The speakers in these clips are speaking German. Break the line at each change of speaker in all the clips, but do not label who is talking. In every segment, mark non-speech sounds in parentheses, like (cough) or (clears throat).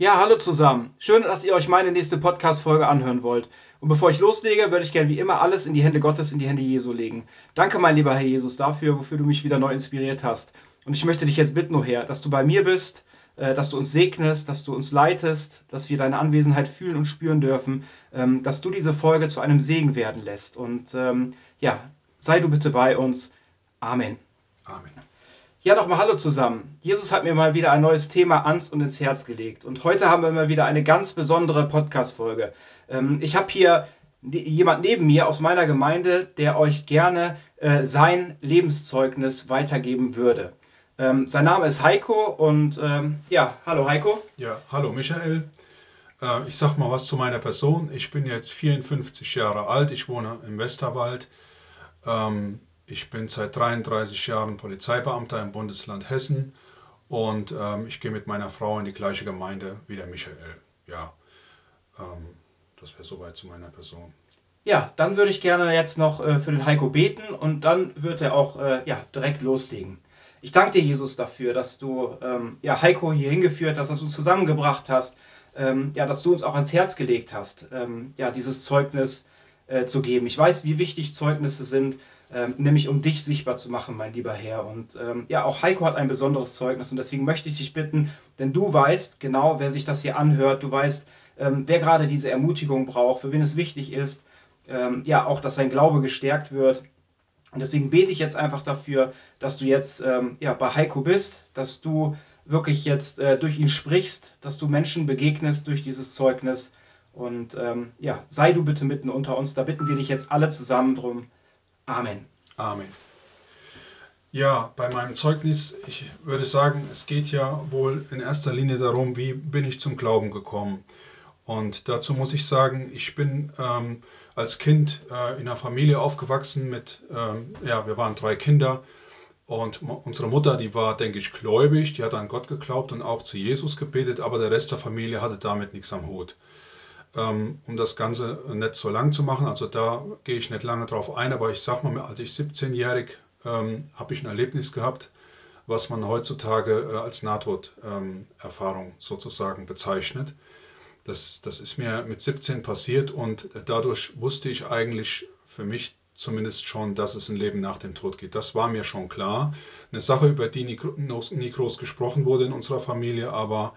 Ja, hallo zusammen. Schön, dass ihr euch meine nächste Podcast-Folge anhören wollt. Und bevor ich loslege, würde ich gerne wie immer alles in die Hände Gottes, in die Hände Jesu legen. Danke, mein lieber Herr Jesus, dafür, wofür du mich wieder neu inspiriert hast. Und ich möchte dich jetzt bitten, oh Herr, dass du bei mir bist, äh, dass du uns segnest, dass du uns leitest, dass wir deine Anwesenheit fühlen und spüren dürfen, ähm, dass du diese Folge zu einem Segen werden lässt. Und ähm, ja, sei du bitte bei uns. Amen.
Amen.
Ja, nochmal Hallo zusammen. Jesus hat mir mal wieder ein neues Thema ans und ins Herz gelegt. Und heute haben wir mal wieder eine ganz besondere Podcast-Folge. Ähm, ich habe hier jemand neben mir aus meiner Gemeinde, der euch gerne äh, sein Lebenszeugnis weitergeben würde. Ähm, sein Name ist Heiko und ähm, ja, hallo Heiko.
Ja, hallo Michael. Äh, ich sag mal was zu meiner Person. Ich bin jetzt 54 Jahre alt, ich wohne im Westerwald. Ich bin seit 33 Jahren Polizeibeamter im Bundesland Hessen und ähm, ich gehe mit meiner Frau in die gleiche Gemeinde wie der Michael. Ja, ähm, das wäre soweit zu meiner Person.
Ja, dann würde ich gerne jetzt noch äh, für den Heiko beten und dann wird er auch äh, ja, direkt loslegen. Ich danke dir, Jesus, dafür, dass du ähm, ja, Heiko hier hingeführt hast, dass du uns zusammengebracht hast, ähm, ja, dass du uns auch ans Herz gelegt hast, ähm, ja, dieses Zeugnis äh, zu geben. Ich weiß, wie wichtig Zeugnisse sind ähm, nämlich um dich sichtbar zu machen, mein lieber Herr. Und ähm, ja, auch Heiko hat ein besonderes Zeugnis und deswegen möchte ich dich bitten, denn du weißt genau, wer sich das hier anhört, du weißt, ähm, wer gerade diese Ermutigung braucht, für wen es wichtig ist, ähm, ja, auch, dass sein Glaube gestärkt wird. Und deswegen bete ich jetzt einfach dafür, dass du jetzt ähm, ja, bei Heiko bist, dass du wirklich jetzt äh, durch ihn sprichst, dass du Menschen begegnest durch dieses Zeugnis. Und ja, sei du bitte mitten unter uns. Da bitten wir dich jetzt alle zusammen drum. Amen.
Amen. Ja, bei meinem Zeugnis, ich würde sagen, es geht ja wohl in erster Linie darum, wie bin ich zum Glauben gekommen. Und dazu muss ich sagen, ich bin ähm, als Kind äh, in einer Familie aufgewachsen mit, ähm, ja, wir waren drei Kinder. Und unsere Mutter, die war, denke ich, gläubig, die hat an Gott geglaubt und auch zu Jesus gebetet, aber der Rest der Familie hatte damit nichts am Hut. Ähm, um das Ganze nicht so lang zu machen. Also da gehe ich nicht lange drauf ein, aber ich sage mal, als ich 17-jährig ähm, habe ich ein Erlebnis gehabt, was man heutzutage äh, als Nahtoderfahrung ähm, sozusagen bezeichnet. Das, das ist mir mit 17 passiert und dadurch wusste ich eigentlich für mich zumindest schon, dass es ein Leben nach dem Tod geht. Das war mir schon klar. Eine Sache, über die nie, nie groß gesprochen wurde in unserer Familie, aber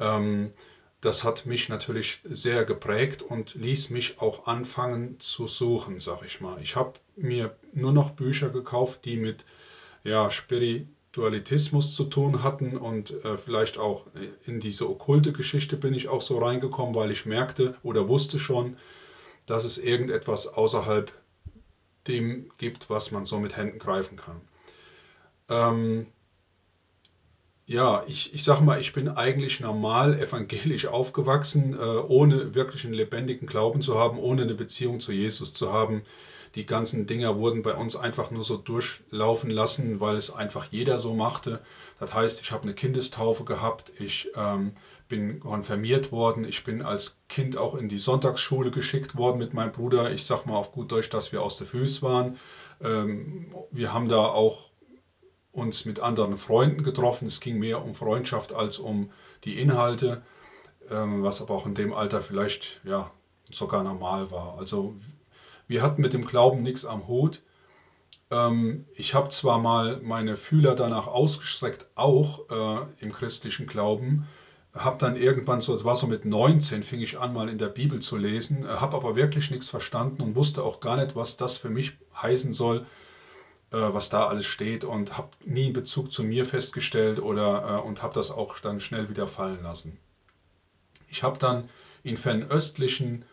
ähm, das hat mich natürlich sehr geprägt und ließ mich auch anfangen zu suchen, sag ich mal. Ich habe mir nur noch Bücher gekauft, die mit ja, Spiritualitismus zu tun hatten und äh, vielleicht auch in diese okkulte Geschichte bin ich auch so reingekommen, weil ich merkte oder wusste schon, dass es irgendetwas außerhalb dem gibt, was man so mit Händen greifen kann. Ähm, ja, ich, ich sag mal, ich bin eigentlich normal evangelisch aufgewachsen, äh, ohne wirklich einen lebendigen Glauben zu haben, ohne eine Beziehung zu Jesus zu haben. Die ganzen Dinger wurden bei uns einfach nur so durchlaufen lassen, weil es einfach jeder so machte. Das heißt, ich habe eine Kindestaufe gehabt, ich ähm, bin konfirmiert worden, ich bin als Kind auch in die Sonntagsschule geschickt worden mit meinem Bruder. Ich sag mal auf gut Deutsch, dass wir aus der Füße waren. Ähm, wir haben da auch uns mit anderen Freunden getroffen. Es ging mehr um Freundschaft als um die Inhalte, ähm, was aber auch in dem Alter vielleicht ja, sogar normal war. Also wir hatten mit dem Glauben nichts am Hut. Ähm, ich habe zwar mal meine Fühler danach ausgestreckt, auch äh, im christlichen Glauben, habe dann irgendwann so, es war so mit 19, fing ich an, mal in der Bibel zu lesen, habe aber wirklich nichts verstanden und wusste auch gar nicht, was das für mich heißen soll, was da alles steht und habe nie einen Bezug zu mir festgestellt oder äh, und habe das auch dann schnell wieder fallen lassen. Ich habe dann in fernöstlichen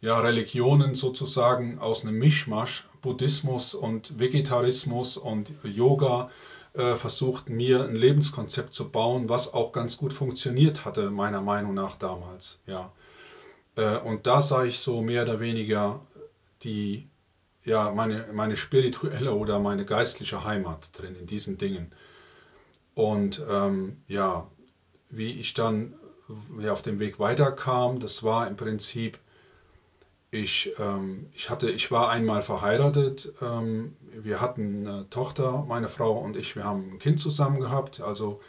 ja, Religionen sozusagen aus einem Mischmasch, Buddhismus und Vegetarismus und Yoga, äh, versucht, mir ein Lebenskonzept zu bauen, was auch ganz gut funktioniert hatte, meiner Meinung nach damals. Ja. Äh, und da sah ich so mehr oder weniger die ja, meine, meine spirituelle oder meine geistliche Heimat drin in diesen Dingen. Und ähm, ja, wie ich dann auf dem Weg weiterkam, das war im Prinzip, ich, ähm, ich, hatte, ich war einmal verheiratet, ähm, wir hatten eine Tochter, meine Frau und ich, wir haben ein Kind zusammen gehabt, also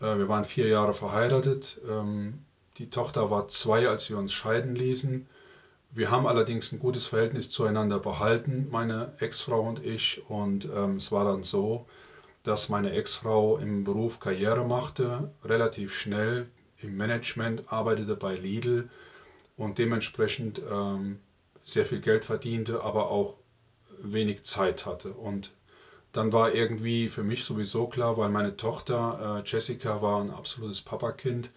Äh, wir waren vier Jahre verheiratet. Ähm, die Tochter war zwei, als wir uns scheiden ließen. Wir haben allerdings ein gutes Verhältnis zueinander behalten, meine Ex-Frau und ich. Und ähm, es war dann so, dass meine Ex-Frau im Beruf Karriere machte, relativ schnell im Management, arbeitete bei Lidl und dementsprechend ähm, sehr viel Geld verdiente, aber auch wenig Zeit hatte. Und dann war irgendwie für mich sowieso klar, weil meine Tochter äh, Jessica war ein absolutes Papakind.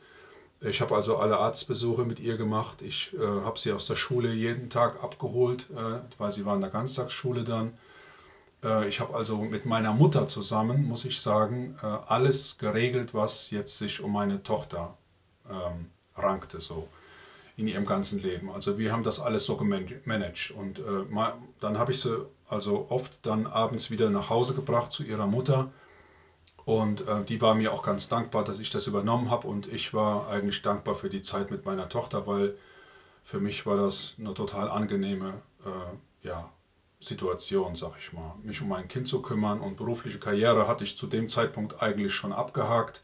Ich habe also alle Arztbesuche mit ihr gemacht. Ich äh, habe sie aus der Schule jeden Tag abgeholt, äh, weil sie war in der Ganztagsschule dann. Äh, ich habe also mit meiner Mutter zusammen, muss ich sagen, äh, alles geregelt, was jetzt sich um meine Tochter ähm, rankte. So in ihrem ganzen Leben. Also wir haben das alles so gemanagt und äh, dann habe ich sie also oft dann abends wieder nach Hause gebracht zu ihrer Mutter und äh, die war mir auch ganz dankbar, dass ich das übernommen habe. Und ich war eigentlich dankbar für die Zeit mit meiner Tochter, weil für mich war das eine total angenehme äh, ja, Situation, sag ich mal, mich um mein Kind zu kümmern und berufliche Karriere hatte ich zu dem Zeitpunkt eigentlich schon abgehakt.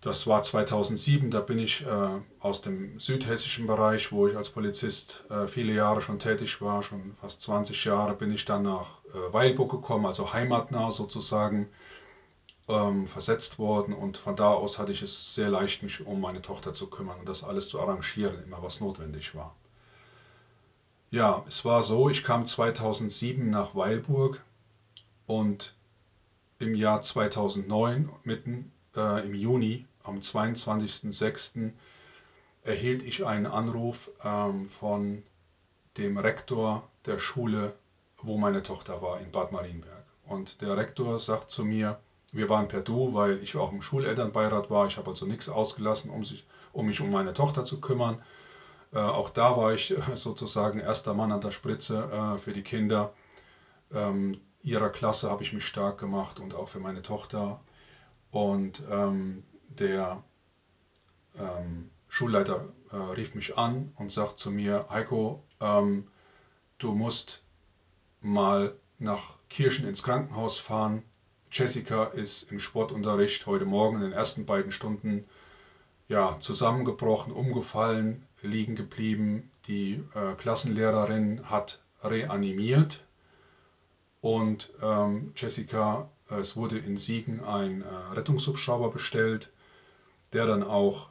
Das war 2007, da bin ich äh, aus dem südhessischen Bereich, wo ich als Polizist äh, viele Jahre schon tätig war, schon fast 20 Jahre, bin ich dann nach äh, Weilburg gekommen, also heimatnah sozusagen, ähm, versetzt worden und von da aus hatte ich es sehr leicht, mich um meine Tochter zu kümmern und das alles zu arrangieren, immer was notwendig war. Ja, es war so, ich kam 2007 nach Weilburg und im Jahr 2009, mitten äh, im Juni, am 22.06. erhielt ich einen Anruf ähm, von dem Rektor der Schule, wo meine Tochter war, in Bad Marienberg. Und der Rektor sagt zu mir, wir waren per Du, weil ich auch im Schulelternbeirat war. Ich habe also nichts ausgelassen, um, sich, um mich um meine Tochter zu kümmern. Äh, auch da war ich äh, sozusagen erster Mann an der Spritze äh, für die Kinder. Ähm, ihrer Klasse habe ich mich stark gemacht und auch für meine Tochter. Und ähm, der ähm, Schulleiter äh, rief mich an und sagt zu mir, Heiko, ähm, du musst mal nach Kirchen ins Krankenhaus fahren. Jessica ist im Sportunterricht heute Morgen in den ersten beiden Stunden ja, zusammengebrochen, umgefallen, liegen geblieben. Die äh, Klassenlehrerin hat reanimiert und ähm, Jessica, äh, es wurde in Siegen ein äh, Rettungshubschrauber bestellt der dann auch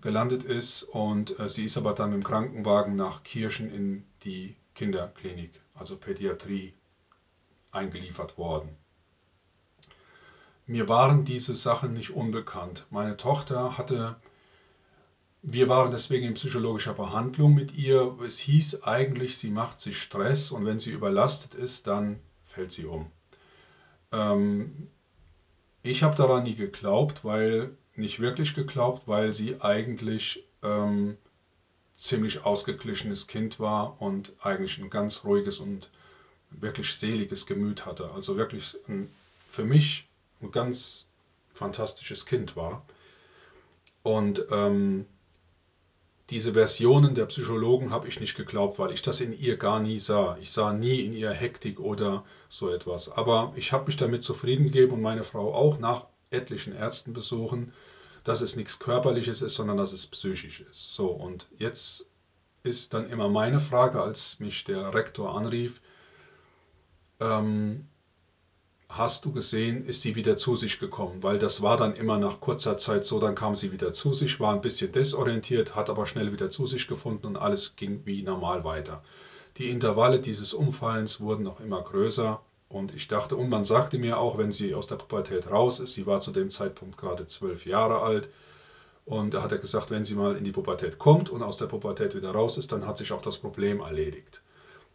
gelandet ist und äh, sie ist aber dann im Krankenwagen nach Kirchen in die Kinderklinik, also Pädiatrie, eingeliefert worden. Mir waren diese Sachen nicht unbekannt. Meine Tochter hatte, wir waren deswegen in psychologischer Behandlung mit ihr. Es hieß eigentlich, sie macht sich Stress und wenn sie überlastet ist, dann fällt sie um. Ähm, ich habe daran nie geglaubt, weil nicht wirklich geglaubt, weil sie eigentlich ähm, ziemlich ausgeglichenes Kind war und eigentlich ein ganz ruhiges und wirklich seliges Gemüt hatte. Also wirklich ein, für mich ein ganz fantastisches Kind war. Und ähm, diese Versionen der Psychologen habe ich nicht geglaubt, weil ich das in ihr gar nie sah. Ich sah nie in ihr Hektik oder so etwas. Aber ich habe mich damit zufrieden gegeben und meine Frau auch nach etlichen Ärztenbesuchen, dass es nichts Körperliches ist, sondern dass es psychisch ist. So, und jetzt ist dann immer meine Frage, als mich der Rektor anrief, ähm, hast du gesehen, ist sie wieder zu sich gekommen, weil das war dann immer nach kurzer Zeit so, dann kam sie wieder zu sich, war ein bisschen desorientiert, hat aber schnell wieder zu sich gefunden und alles ging wie normal weiter. Die Intervalle dieses Umfallens wurden noch immer größer und ich dachte, und man sagte mir auch, wenn sie aus der Pubertät raus ist, sie war zu dem Zeitpunkt gerade zwölf Jahre alt, und da hat er gesagt, wenn sie mal in die Pubertät kommt und aus der Pubertät wieder raus ist, dann hat sich auch das Problem erledigt.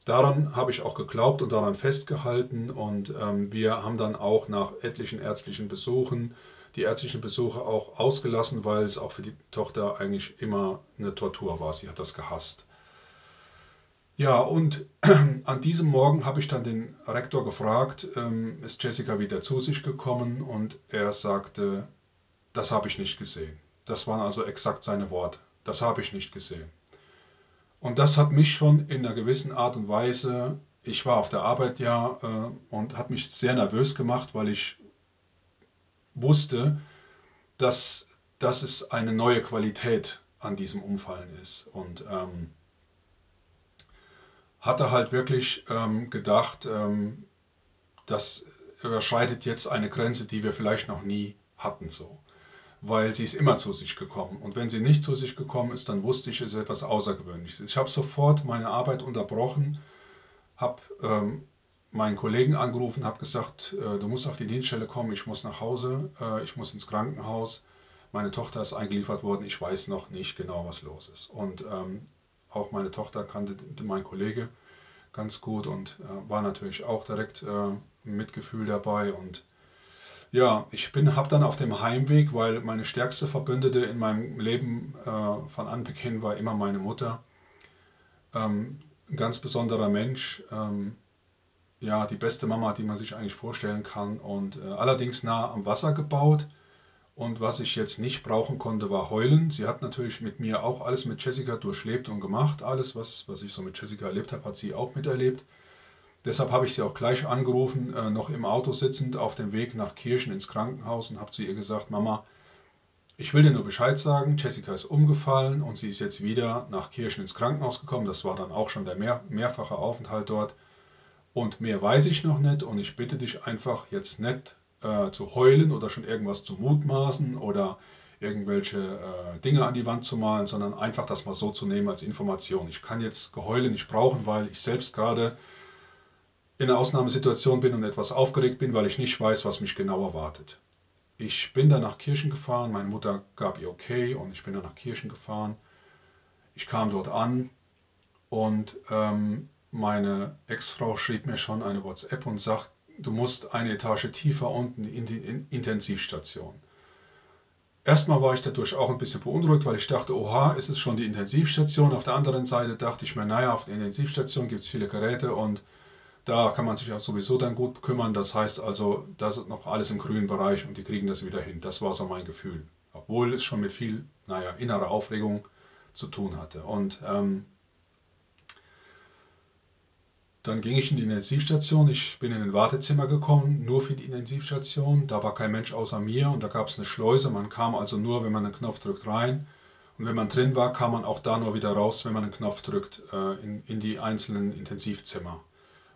Daran habe ich auch geglaubt und daran festgehalten und ähm, wir haben dann auch nach etlichen ärztlichen Besuchen die ärztlichen Besuche auch ausgelassen, weil es auch für die Tochter eigentlich immer eine Tortur war. Sie hat das gehasst. Ja, und (clears throat) an diesem Morgen habe ich dann den Rektor gefragt, ähm, ist Jessica wieder zu sich gekommen und er sagte, das habe ich nicht gesehen. Das waren also exakt seine Worte. Das habe ich nicht gesehen. Und das hat mich schon in einer gewissen Art und Weise, ich war auf der Arbeit ja äh, und hat mich sehr nervös gemacht, weil ich wusste, dass, dass es eine neue Qualität an diesem Umfallen ist. Und ähm, hatte halt wirklich ähm, gedacht, ähm, das überschreitet jetzt eine Grenze, die wir vielleicht noch nie hatten so. Weil sie ist immer zu sich gekommen. Und wenn sie nicht zu sich gekommen ist, dann wusste ich, es ist etwas Außergewöhnliches. Ich habe sofort meine Arbeit unterbrochen, habe ähm, meinen Kollegen angerufen, habe gesagt, äh, du musst auf die Dienststelle kommen, ich muss nach Hause, äh, ich muss ins Krankenhaus. Meine Tochter ist eingeliefert worden, ich weiß noch nicht genau, was los ist. Und ähm, auch meine Tochter kannte mein Kollege ganz gut und äh, war natürlich auch direkt äh, Mitgefühl dabei. Und ja, ich habe dann auf dem Heimweg, weil meine stärkste Verbündete in meinem Leben äh, von Anbeginn war immer meine Mutter. Ähm, ein ganz besonderer Mensch. Ähm, ja, die beste Mama, die man sich eigentlich vorstellen kann. Und äh, allerdings nah am Wasser gebaut. Und was ich jetzt nicht brauchen konnte, war heulen. Sie hat natürlich mit mir auch alles mit Jessica durchlebt und gemacht. Alles, was, was ich so mit Jessica erlebt habe, hat sie auch miterlebt. Deshalb habe ich sie auch gleich angerufen, äh, noch im Auto sitzend auf dem Weg nach Kirchen ins Krankenhaus und habe zu ihr gesagt, Mama, ich will dir nur Bescheid sagen, Jessica ist umgefallen und sie ist jetzt wieder nach Kirchen ins Krankenhaus gekommen. Das war dann auch schon der mehr, mehrfache Aufenthalt dort. Und mehr weiß ich noch nicht und ich bitte dich einfach jetzt nicht äh, zu heulen oder schon irgendwas zu mutmaßen oder irgendwelche äh, Dinge an die Wand zu malen, sondern einfach das mal so zu nehmen als Information. Ich kann jetzt Geheule nicht brauchen, weil ich selbst gerade in einer Ausnahmesituation bin und etwas aufgeregt bin, weil ich nicht weiß, was mich genau erwartet. Ich bin dann nach Kirchen gefahren, meine Mutter gab ihr okay und ich bin dann nach Kirchen gefahren. Ich kam dort an und ähm, meine Ex-Frau schrieb mir schon eine WhatsApp und sagt, du musst eine Etage tiefer unten in die Intensivstation. Erstmal war ich dadurch auch ein bisschen beunruhigt, weil ich dachte, oha, ist es schon die Intensivstation. Auf der anderen Seite dachte ich mir, naja, auf der Intensivstation gibt es viele Geräte und da kann man sich auch sowieso dann gut kümmern. Das heißt also, das ist noch alles im grünen Bereich und die kriegen das wieder hin. Das war so mein Gefühl. Obwohl es schon mit viel, naja, innerer Aufregung zu tun hatte. Und ähm, dann ging ich in die Intensivstation. Ich bin in ein Wartezimmer gekommen, nur für die Intensivstation. Da war kein Mensch außer mir und da gab es eine Schleuse. Man kam also nur, wenn man einen Knopf drückt, rein. Und wenn man drin war, kam man auch da nur wieder raus, wenn man einen Knopf drückt, äh, in, in die einzelnen Intensivzimmer.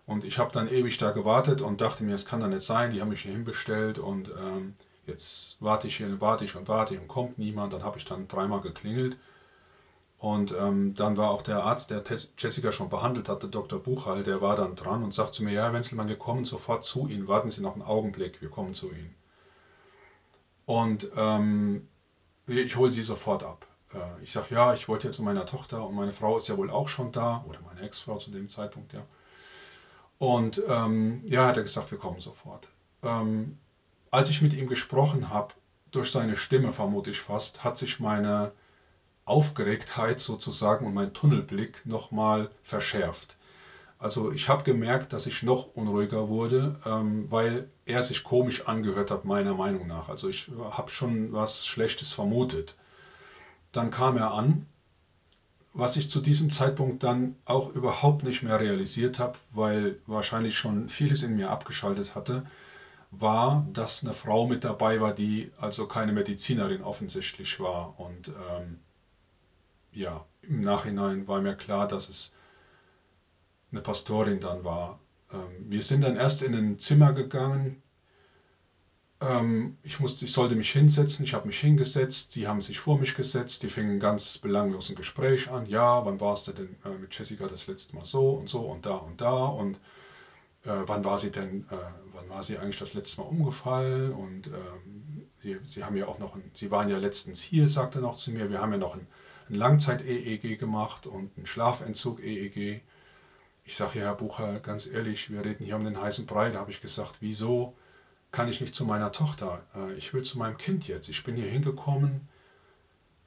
Und ich habe dann ewig da gewartet und dachte mir, es kann doch nicht sein, die haben mich hier hinbestellt und ähm, jetzt warte ich hier, warte ich und warte ich und kommt niemand. Dann habe ich dann dreimal geklingelt und ähm, dann war auch der Arzt, der Jessica schon behandelt hatte, Dr. Buchhall, der war dann dran und sagt zu mir, ja, Herr Wenzelmann, wir kommen sofort zu Ihnen, warten Sie noch einen Augenblick, wir kommen zu Ihnen. Und ähm, ich hole Sie sofort ab. Äh, ich sage, ja, ich wollte ja zu meiner Tochter und meine Frau ist ja wohl auch schon da, oder meine Ex-Frau zu dem Zeitpunkt, ja. Und ähm, ja, hat er gesagt, wir kommen sofort. Ähm, als ich mit ihm gesprochen habe, durch seine Stimme vermute ich fast, hat sich meine Aufgeregtheit sozusagen und mein Tunnelblick nochmal verschärft. Also ich habe gemerkt, dass ich noch unruhiger wurde, ähm, weil er sich komisch angehört hat, meiner Meinung nach. Also ich habe schon was Schlechtes vermutet. Dann kam er an, was ich zu diesem Zeitpunkt dann auch überhaupt nicht mehr realisiert habe, weil wahrscheinlich schon vieles in mir abgeschaltet hatte, war, dass eine Frau mit dabei war, die also keine Medizinerin offensichtlich war. Und ähm, ja, im Nachhinein war mir klar, dass es eine Pastorin dann war. Ähm, wir sind dann erst in ein Zimmer gegangen. Ähm, ich, musste, ich sollte mich hinsetzen, ich habe mich hingesetzt, die haben sich vor mich gesetzt, die fingen ganz belanglos ein Gespräch an. Ja, wann warst du denn äh, mit Jessica das letzte Mal so und so und da und da? Und äh, wann war sie denn, äh, wann war sie eigentlich das letzte Mal umgefallen? Und ähm, sie, sie haben ja auch noch, ein, sie waren ja letztens hier, sagte er noch zu mir, wir haben ja noch ein ein Langzeit-EEG gemacht und ein Schlafentzug-EEG. Ich sage ja, Herr Bucher, ganz ehrlich, wir reden hier um den heißen Brei. Da habe ich gesagt, wieso kann ich nicht zu meiner Tochter? Äh, ich will zu meinem Kind jetzt. Ich bin hier hingekommen,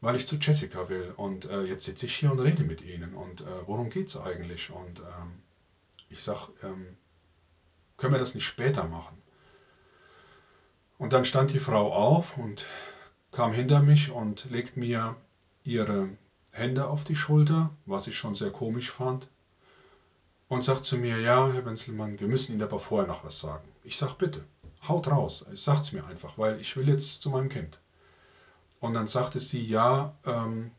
weil ich zu Jessica will. Und äh, jetzt sitze ich hier und rede mit Ihnen. Und äh, worum geht es eigentlich? Und ähm, ich sage, ähm, können wir das nicht später machen? Und dann stand die Frau auf und kam hinter mich und legt mir ihre Hände auf die Schulter, was ich schon sehr komisch fand, und sagt zu mir, ja, Herr Wenzelmann, wir müssen Ihnen aber vorher noch was sagen. Ich sage, bitte, haut raus, sagt's mir einfach, weil ich will jetzt zu meinem Kind. Und dann sagte sie, ja, ähm,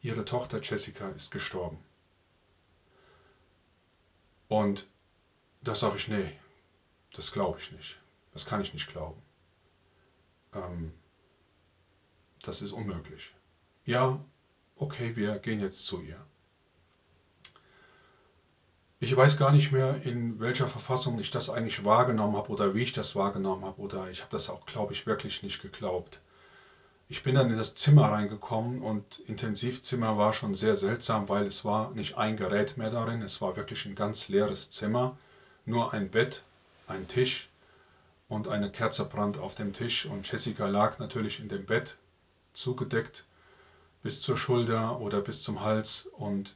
ihre Tochter Jessica ist gestorben. Und da sage ich, nee, das glaube ich nicht. Das kann ich nicht glauben. Ähm, das ist unmöglich. Ja, okay, wir gehen jetzt zu ihr. Ich weiß gar nicht mehr, in welcher Verfassung ich das eigentlich wahrgenommen habe oder wie ich das wahrgenommen habe oder ich habe das auch, glaube ich, wirklich nicht geglaubt. Ich bin dann in das Zimmer reingekommen und Intensivzimmer war schon sehr seltsam, weil es war nicht ein Gerät mehr darin, es war wirklich ein ganz leeres Zimmer, nur ein Bett, ein Tisch und eine Kerze brannt auf dem Tisch und Jessica lag natürlich in dem Bett, zugedeckt bis zur Schulter oder bis zum Hals und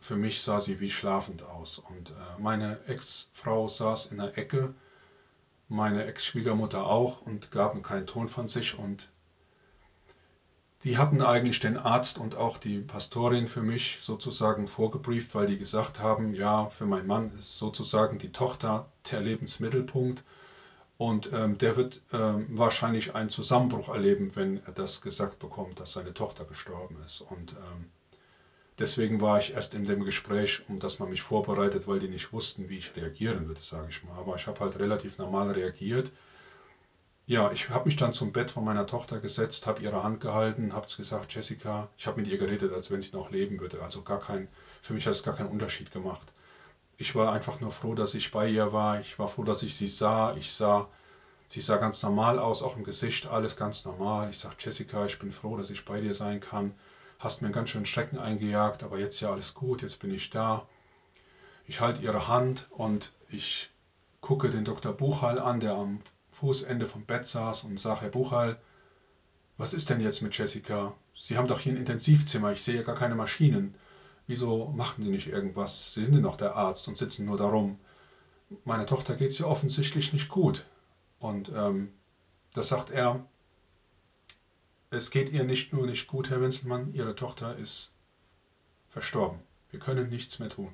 für mich sah sie wie schlafend aus. Und äh, meine Ex-Frau saß in der Ecke, meine Ex-Schwiegermutter auch und gaben keinen Ton von sich. Und die hatten eigentlich den Arzt und auch die Pastorin für mich sozusagen vorgebrieft, weil die gesagt haben, ja, für meinen Mann ist sozusagen die Tochter der Lebensmittelpunkt. Und ähm, der wird ähm, wahrscheinlich einen Zusammenbruch erleben, wenn er das gesagt bekommt, dass seine Tochter gestorben ist. Und ähm, Deswegen war ich erst in dem Gespräch, um dass man mich vorbereitet, weil die nicht wussten, wie ich reagieren würde, sage ich mal. Aber ich habe halt relativ normal reagiert. Ja, ich habe mich dann zum Bett von meiner Tochter gesetzt, habe ihre Hand gehalten, habe gesagt, Jessica, ich habe mit ihr geredet, als wenn sie noch leben würde. Also gar kein, für mich hat es gar keinen Unterschied gemacht. Ich war einfach nur froh, dass ich bei ihr war. Ich war froh, dass ich sie sah. Ich sah, sie sah ganz normal aus, auch im Gesicht, alles ganz normal. Ich sage, Jessica, ich bin froh, dass ich bei dir sein kann hast mir ganz schönen Schrecken eingejagt, aber jetzt ja alles gut, jetzt bin ich da. Ich halte ihre Hand und ich gucke den Dr. Buchhall an, der am Fußende vom Bett saß und sage, Herr Buchhall, was ist denn jetzt mit Jessica? Sie haben doch hier ein Intensivzimmer, ich sehe gar keine Maschinen. Wieso machen Sie nicht irgendwas? Sie sind ja noch der Arzt und sitzen nur darum. Meiner Tochter geht es ja offensichtlich nicht gut. Und ähm, da sagt er, es geht ihr nicht nur nicht gut, Herr Wenzelmann, ihre Tochter ist verstorben. Wir können nichts mehr tun.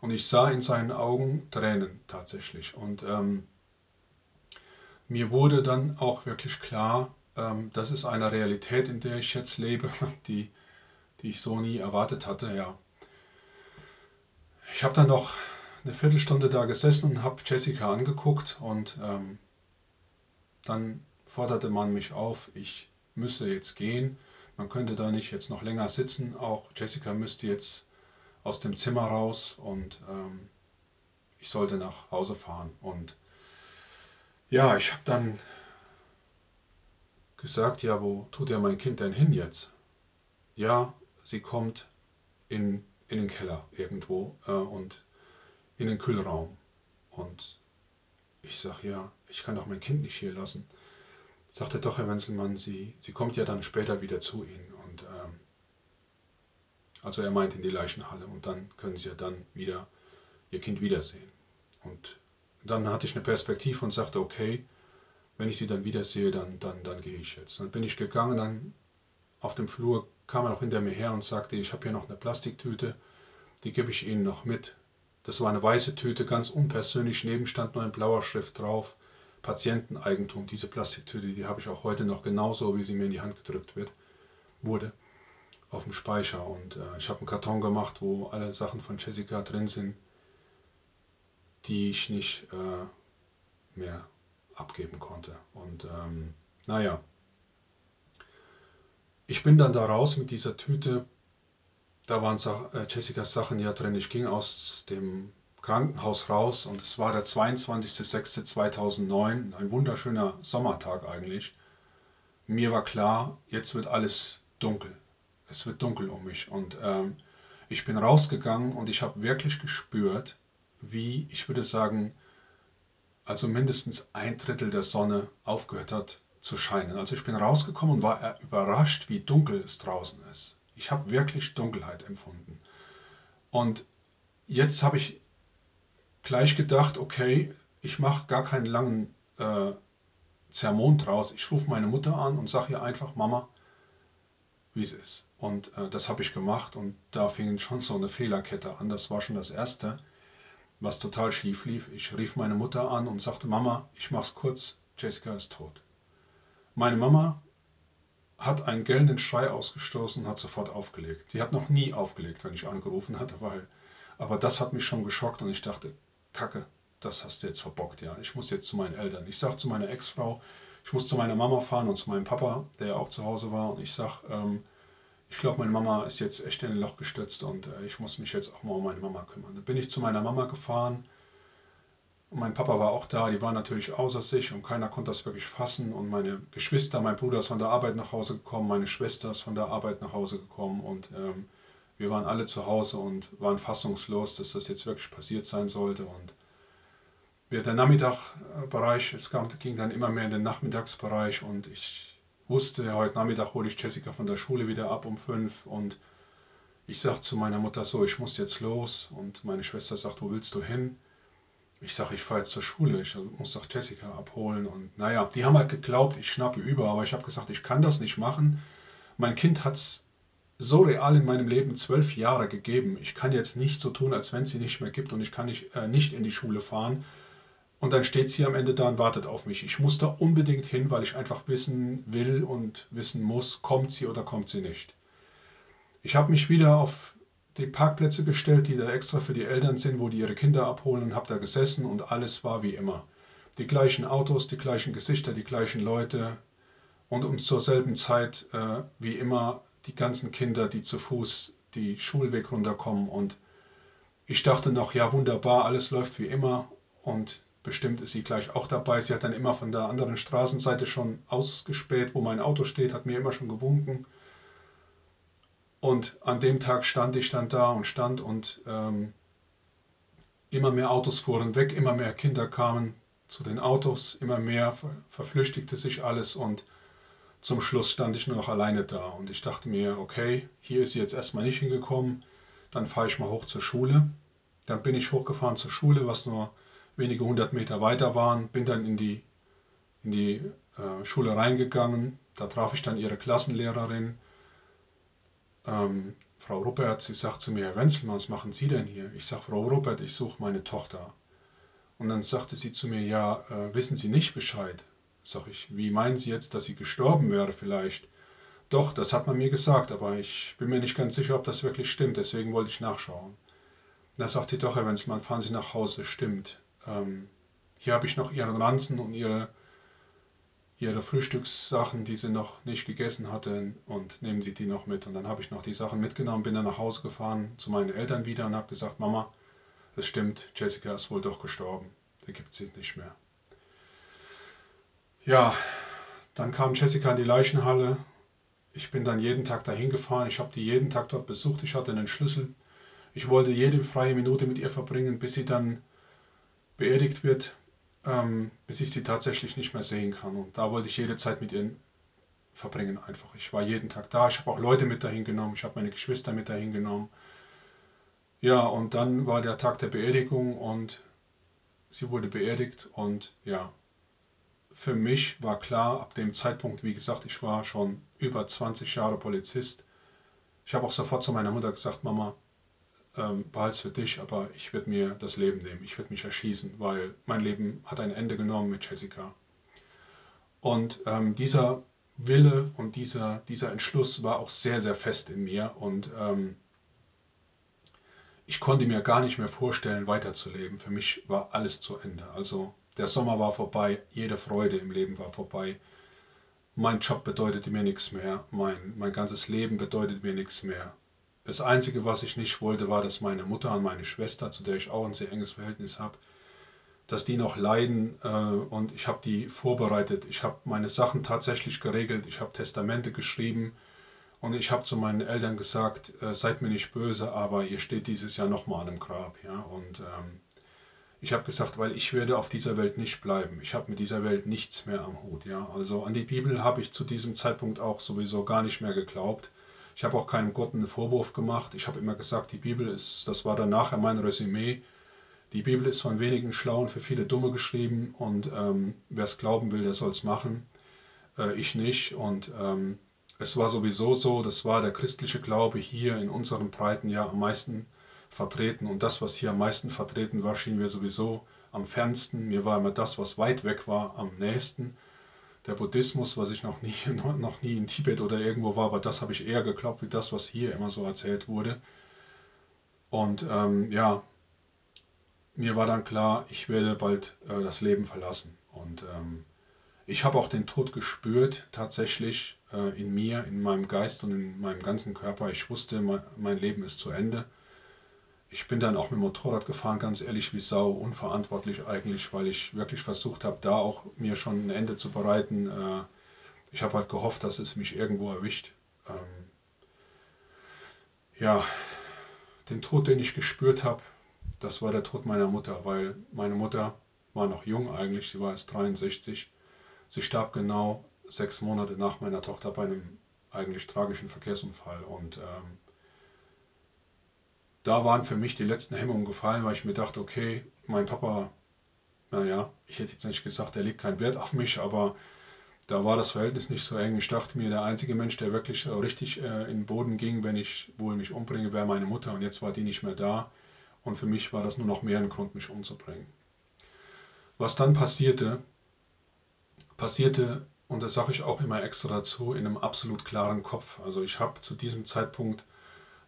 Und ich sah in seinen Augen Tränen tatsächlich. Und ähm, mir wurde dann auch wirklich klar, ähm, das ist eine Realität, in der ich jetzt lebe, (laughs) die, die ich so nie erwartet hatte. Ja. Ich habe dann noch eine Viertelstunde da gesessen und habe Jessica angeguckt und ähm, dann forderte man mich auf, ich müsste jetzt gehen. Man könnte da nicht jetzt noch länger sitzen. Auch Jessica müsste jetzt aus dem Zimmer raus und ähm, ich sollte nach Hause fahren. Und ja, ich habe dann gesagt, ja, wo tut ja mein Kind denn hin jetzt? Ja, sie kommt in, in den Keller irgendwo äh, und in den Kühlraum. Und ich sage, ja, ich kann doch mein Kind nicht hier lassen sagt er doch, Herr Wenzelmann, sie, sie kommt ja dann später wieder zu Ihnen. Und ähm, also er meint in die Leichenhalle und dann können Sie ja dann wieder Ihr Kind wiedersehen. Und dann hatte ich eine Perspektive und sagte, okay, wenn ich sie dann wiedersehe, dann, dann, dann gehe ich jetzt. Dann bin ich gegangen, dann auf dem Flur kam er noch hinter mir her und sagte, ich habe hier noch eine Plastiktüte, die gebe ich Ihnen noch mit. Das war eine weiße Tüte, ganz unpersönlich, neben stand nur ein blauer Schrift drauf. Patienteneigentum. Diese Plastiktüte, die habe ich auch heute noch genauso, wie sie mir in die Hand gedrückt wird, wurde, auf dem Speicher. Und äh, ich habe einen Karton gemacht, wo alle Sachen von Jessica drin sind, die ich nicht äh, mehr abgeben konnte. Und ähm, naja, ich bin dann da raus mit dieser Tüte. Da waren äh, Jessicas Sachen ja drin. Ich ging aus dem Krankenhaus raus und es war der 22.06.2009, ein wunderschöner Sommertag eigentlich. Mir war klar, jetzt wird alles dunkel. Es wird dunkel um mich und ähm, ich bin rausgegangen und ich habe wirklich gespürt, wie, ich würde sagen, also mindestens ein Drittel der Sonne aufgehört hat zu scheinen. Also ich bin rausgekommen und war überrascht, wie dunkel es draußen ist. Ich habe wirklich Dunkelheit empfunden. Und jetzt habe ich gleich gedacht, okay, ich mache gar keinen langen äh, Zermon draus. Ich rufe meine Mutter an und sage ihr einfach, Mama, wie es ist. Und äh, das habe ich gemacht und da fing schon so eine Fehlerkette an. Das war schon das Erste, was total schief lief. Ich rief meine Mutter an und sagte, Mama, ich mache es kurz, Jessica ist tot. Meine Mama hat einen gellenden Schrei ausgestoßen und hat sofort aufgelegt. Die hat noch nie aufgelegt, wenn ich angerufen hatte, weil, aber das hat mich schon geschockt und ich dachte, Kacke, das hast du jetzt verbockt, ja. Ich muss jetzt zu meinen Eltern. Ich sage zu meiner Ex-Frau, ich muss zu meiner Mama fahren und zu meinem Papa, der ja auch zu Hause war. Und ich sage, ähm, ich glaube, meine Mama ist jetzt echt in ein Loch gestürzt und äh, ich muss mich jetzt auch mal um meine Mama kümmern. Da bin ich zu meiner Mama gefahren und mein Papa war auch da. Die waren natürlich außer sich und keiner konnte das wirklich fassen. Und meine Geschwister, mein Bruder ist von der Arbeit nach Hause gekommen, meine Schwester ist von der Arbeit nach Hause gekommen und ähm, wir waren alle zu Hause und waren fassungslos, dass das jetzt wirklich passiert sein sollte. Und der Nachmittagbereich, es ging dann immer mehr in den Nachmittagsbereich. Und ich wusste, heute Nachmittag hole ich Jessica von der Schule wieder ab um fünf. Und ich sage zu meiner Mutter so, ich muss jetzt los. Und meine Schwester sagt, wo willst du hin? Ich sage, ich fahre jetzt zur Schule, ich muss doch Jessica abholen. Und naja, die haben halt geglaubt, ich schnappe über, aber ich habe gesagt, ich kann das nicht machen. Mein Kind hat es so real in meinem Leben zwölf Jahre gegeben. Ich kann jetzt nicht so tun, als wenn es sie nicht mehr gibt und ich kann nicht, äh, nicht in die Schule fahren und dann steht sie am Ende da und wartet auf mich. Ich muss da unbedingt hin, weil ich einfach wissen will und wissen muss, kommt sie oder kommt sie nicht. Ich habe mich wieder auf die Parkplätze gestellt, die da extra für die Eltern sind, wo die ihre Kinder abholen und habe da gesessen und alles war wie immer. Die gleichen Autos, die gleichen Gesichter, die gleichen Leute und um zur selben Zeit äh, wie immer die ganzen Kinder, die zu Fuß die Schulweg runterkommen und ich dachte noch, ja wunderbar, alles läuft wie immer und Bestimmt ist sie gleich auch dabei. Sie hat dann immer von der anderen Straßenseite schon ausgespäht, wo mein Auto steht, hat mir immer schon gewunken. Und an dem Tag stand ich dann da und stand und ähm, immer mehr Autos fuhren weg, immer mehr Kinder kamen zu den Autos, immer mehr verflüchtigte sich alles und zum Schluss stand ich nur noch alleine da und ich dachte mir, okay, hier ist sie jetzt erstmal nicht hingekommen, dann fahre ich mal hoch zur Schule. Dann bin ich hochgefahren zur Schule, was nur wenige hundert Meter weiter waren, bin dann in die, in die äh, Schule reingegangen. Da traf ich dann ihre Klassenlehrerin, ähm, Frau Ruppert. Sie sagt zu mir, Herr Wenzelmann, was machen Sie denn hier? Ich sage, Frau Ruppert, ich suche meine Tochter. Und dann sagte sie zu mir, ja, äh, wissen Sie nicht Bescheid? Sag ich, wie meinen Sie jetzt, dass sie gestorben wäre vielleicht? Doch, das hat man mir gesagt, aber ich bin mir nicht ganz sicher, ob das wirklich stimmt, deswegen wollte ich nachschauen. Da sagt sie doch, Herr Wenzelmann, fahren Sie nach Hause, stimmt ähm, hier habe ich noch ihren Ranzen und ihre, ihre Frühstückssachen, die sie noch nicht gegessen hatten und nehmen Sie die noch mit. Und dann habe ich noch die Sachen mitgenommen, bin dann nach Hause gefahren zu meinen Eltern wieder und habe gesagt, Mama, es stimmt, Jessica ist wohl doch gestorben. Der gibt sie nicht mehr. Ja, dann kam Jessica in die Leichenhalle. Ich bin dann jeden Tag dahin gefahren. Ich habe die jeden Tag dort besucht. Ich hatte einen Schlüssel. Ich wollte jede freie Minute mit ihr verbringen, bis sie dann beerdigt wird, ähm, bis ich sie tatsächlich nicht mehr sehen kann. Und da wollte ich jede Zeit mit ihr verbringen einfach. Ich war jeden Tag da, ich habe auch Leute mit dahin genommen, ich habe meine Geschwister mit dahin genommen. Ja, und dann war der Tag der Beerdigung und sie wurde beerdigt und ja, für mich war klar, ab dem Zeitpunkt, wie gesagt, ich war schon über 20 Jahre Polizist. Ich habe auch sofort zu meiner Mutter gesagt, Mama, ähm, behalte es für dich, aber ich werde mir das Leben nehmen. Ich werde mich erschießen, weil mein Leben hat ein Ende genommen mit Jessica. Und ähm, dieser Wille und dieser, dieser Entschluss war auch sehr, sehr fest in mir und ähm, ich konnte mir gar nicht mehr vorstellen, weiterzuleben. Für mich war alles zu Ende. Also der Sommer war vorbei, jede Freude im Leben war vorbei. Mein Job bedeutete mir nichts mehr, mein, mein ganzes Leben bedeutete mir nichts mehr. Das Einzige, was ich nicht wollte, war, dass meine Mutter und meine Schwester, zu der ich auch ein sehr enges Verhältnis habe, dass die noch leiden äh, und ich habe die vorbereitet. Ich habe meine Sachen tatsächlich geregelt. Ich habe Testamente geschrieben und ich habe zu meinen Eltern gesagt, äh, seid mir nicht böse, aber ihr steht dieses Jahr nochmal an einem Grab. Ja? Und ähm, ich habe gesagt, weil ich werde auf dieser Welt nicht bleiben. Ich habe mit dieser Welt nichts mehr am Hut. Ja? Also an die Bibel habe ich zu diesem Zeitpunkt auch sowieso gar nicht mehr geglaubt. Ich habe auch keinem Gott einen Vorwurf gemacht. Ich habe immer gesagt, die Bibel ist, das war dann nachher mein Resümee, die Bibel ist von wenigen Schlauen für viele Dumme geschrieben und ähm, wer es glauben will, der soll es machen. Äh, ich nicht. Und ähm, es war sowieso so, das war der christliche Glaube hier in unseren Breiten ja am meisten vertreten. Und das, was hier am meisten vertreten war, schien mir sowieso am fernsten. Mir war immer das, was weit weg war, am nächsten. Der Buddhismus, was ich noch nie, (laughs) noch nie in Tibet oder irgendwo war, aber das habe ich eher geglaubt, wie das, was hier immer so erzählt wurde. Und ähm, ja, mir war dann klar, ich werde bald äh, das Leben verlassen. Und ähm, ich habe auch den Tod gespürt, tatsächlich äh, in mir, in meinem Geist und in meinem ganzen Körper. Ich wusste, mein, mein Leben ist zu Ende. Ich bin dann auch mit dem Motorrad gefahren, ganz ehrlich wie Sau, unverantwortlich eigentlich, weil ich wirklich versucht habe, da auch mir schon ein Ende zu bereiten. Äh, ich habe halt gehofft, dass es mich irgendwo erwischt. Ähm, ja, den Tod, den ich gespürt habe, das war der Tod meiner Mutter, weil meine Mutter war noch jung eigentlich, sie war erst 63. Sie starb genau sechs Monate nach meiner Tochter bei einem eigentlich tragischen Verkehrsunfall. Und ähm, da waren für mich die letzten Hemmungen gefallen, weil ich mir dachte, okay, mein Papa, naja, ich hätte jetzt nicht gesagt, er legt keinen Wert auf mich, aber da war das Verhältnis nicht so eng. Ich dachte mir, der einzige Mensch, der wirklich richtig äh, in den Boden ging, wenn ich wohl mich umbringe, wäre meine Mutter. Und jetzt war die nicht mehr da. Und für mich war das nur noch mehr ein Grund, mich umzubringen. Was dann passierte, passierte, und das sage ich auch immer extra dazu, in einem absolut klaren Kopf. Also ich habe zu diesem Zeitpunkt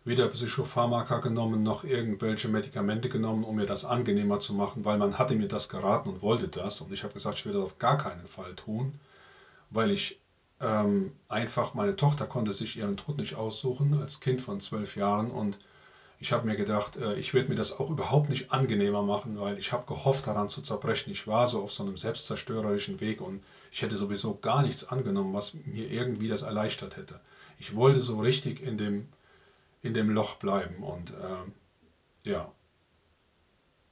weder Psychopharmaka genommen noch irgendwelche Medikamente genommen, um mir das angenehmer zu machen, weil man hatte mir das geraten und wollte das. Und ich habe gesagt, ich will das auf gar keinen Fall tun, weil ich ähm, einfach, meine Tochter konnte sich ihren Tod nicht aussuchen als Kind von zwölf Jahren und ich habe mir gedacht, äh, ich werde mir das auch überhaupt nicht angenehmer machen, weil ich habe gehofft daran zu zerbrechen. Ich war so auf so einem selbstzerstörerischen Weg und ich hätte sowieso gar nichts angenommen, was mir irgendwie das erleichtert hätte. Ich wollte so richtig in dem, in dem Loch bleiben. Und äh, ja,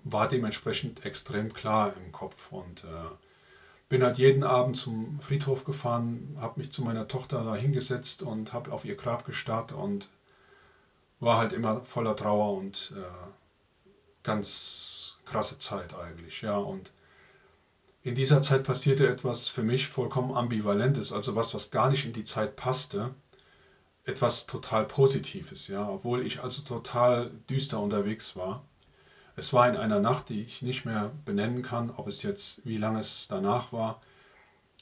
war dementsprechend extrem klar im Kopf. Und äh, bin halt jeden Abend zum Friedhof gefahren, habe mich zu meiner Tochter da hingesetzt und habe auf ihr Grab gestarrt und war halt immer voller Trauer und äh, ganz krasse Zeit eigentlich, ja. Und in dieser Zeit passierte etwas für mich vollkommen ambivalentes, also was, was gar nicht in die Zeit passte, etwas total Positives, ja, obwohl ich also total düster unterwegs war. Es war in einer Nacht, die ich nicht mehr benennen kann, ob es jetzt, wie lange es danach war,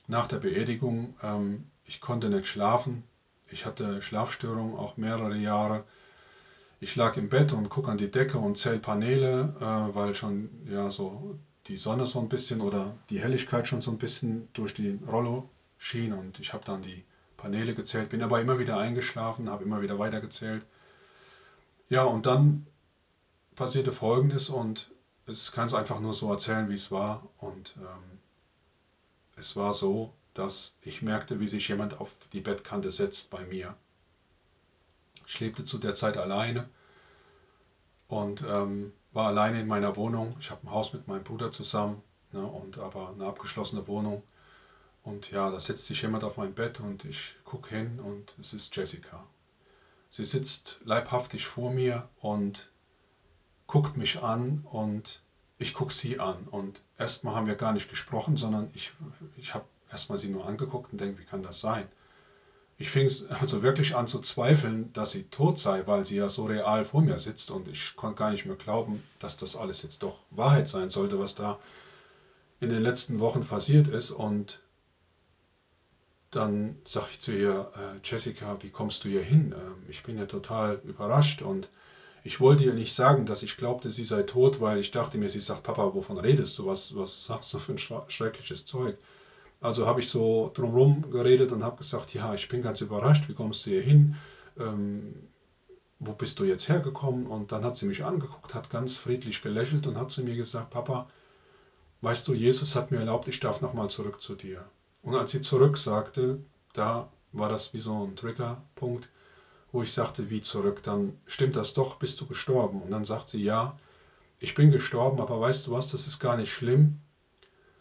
nach der Beerdigung. Ähm, ich konnte nicht schlafen. Ich hatte Schlafstörungen auch mehrere Jahre. Ich lag im Bett und gucke an die Decke und zähle Paneele, äh, weil schon ja so die Sonne so ein bisschen oder die Helligkeit schon so ein bisschen durch die Rollo schien und ich habe dann die Paneele gezählt, bin aber immer wieder eingeschlafen, habe immer wieder weitergezählt. Ja, und dann passierte Folgendes und es kann es einfach nur so erzählen, wie es war. Und ähm, es war so, dass ich merkte, wie sich jemand auf die Bettkante setzt bei mir. Ich lebte zu der Zeit alleine und ähm, war alleine in meiner Wohnung. Ich habe ein Haus mit meinem Bruder zusammen ne, und aber eine abgeschlossene Wohnung. Und ja, da setzt sich jemand auf mein Bett und ich gucke hin und es ist Jessica. Sie sitzt leibhaftig vor mir und guckt mich an und ich gucke sie an. Und erstmal haben wir gar nicht gesprochen, sondern ich, ich habe erstmal sie nur angeguckt und denke, wie kann das sein? Ich fing also wirklich an zu zweifeln, dass sie tot sei, weil sie ja so real vor mir sitzt und ich konnte gar nicht mehr glauben, dass das alles jetzt doch Wahrheit sein sollte, was da in den letzten Wochen passiert ist. Und dann sage ich zu ihr, äh, Jessica, wie kommst du hier hin? Ähm, ich bin ja total überrascht und ich wollte ihr nicht sagen, dass ich glaubte, sie sei tot, weil ich dachte mir, sie sagt, Papa, wovon redest du? Was, was sagst du für ein schreckliches Zeug? Also habe ich so drumherum geredet und habe gesagt, ja, ich bin ganz überrascht, wie kommst du hier hin? Ähm, wo bist du jetzt hergekommen? Und dann hat sie mich angeguckt, hat ganz friedlich gelächelt und hat zu mir gesagt, Papa, weißt du, Jesus hat mir erlaubt, ich darf nochmal zurück zu dir. Und als sie zurück sagte, da war das wie so ein Triggerpunkt, wo ich sagte, wie zurück, dann stimmt das doch, bist du gestorben. Und dann sagt sie, ja, ich bin gestorben, aber weißt du was, das ist gar nicht schlimm.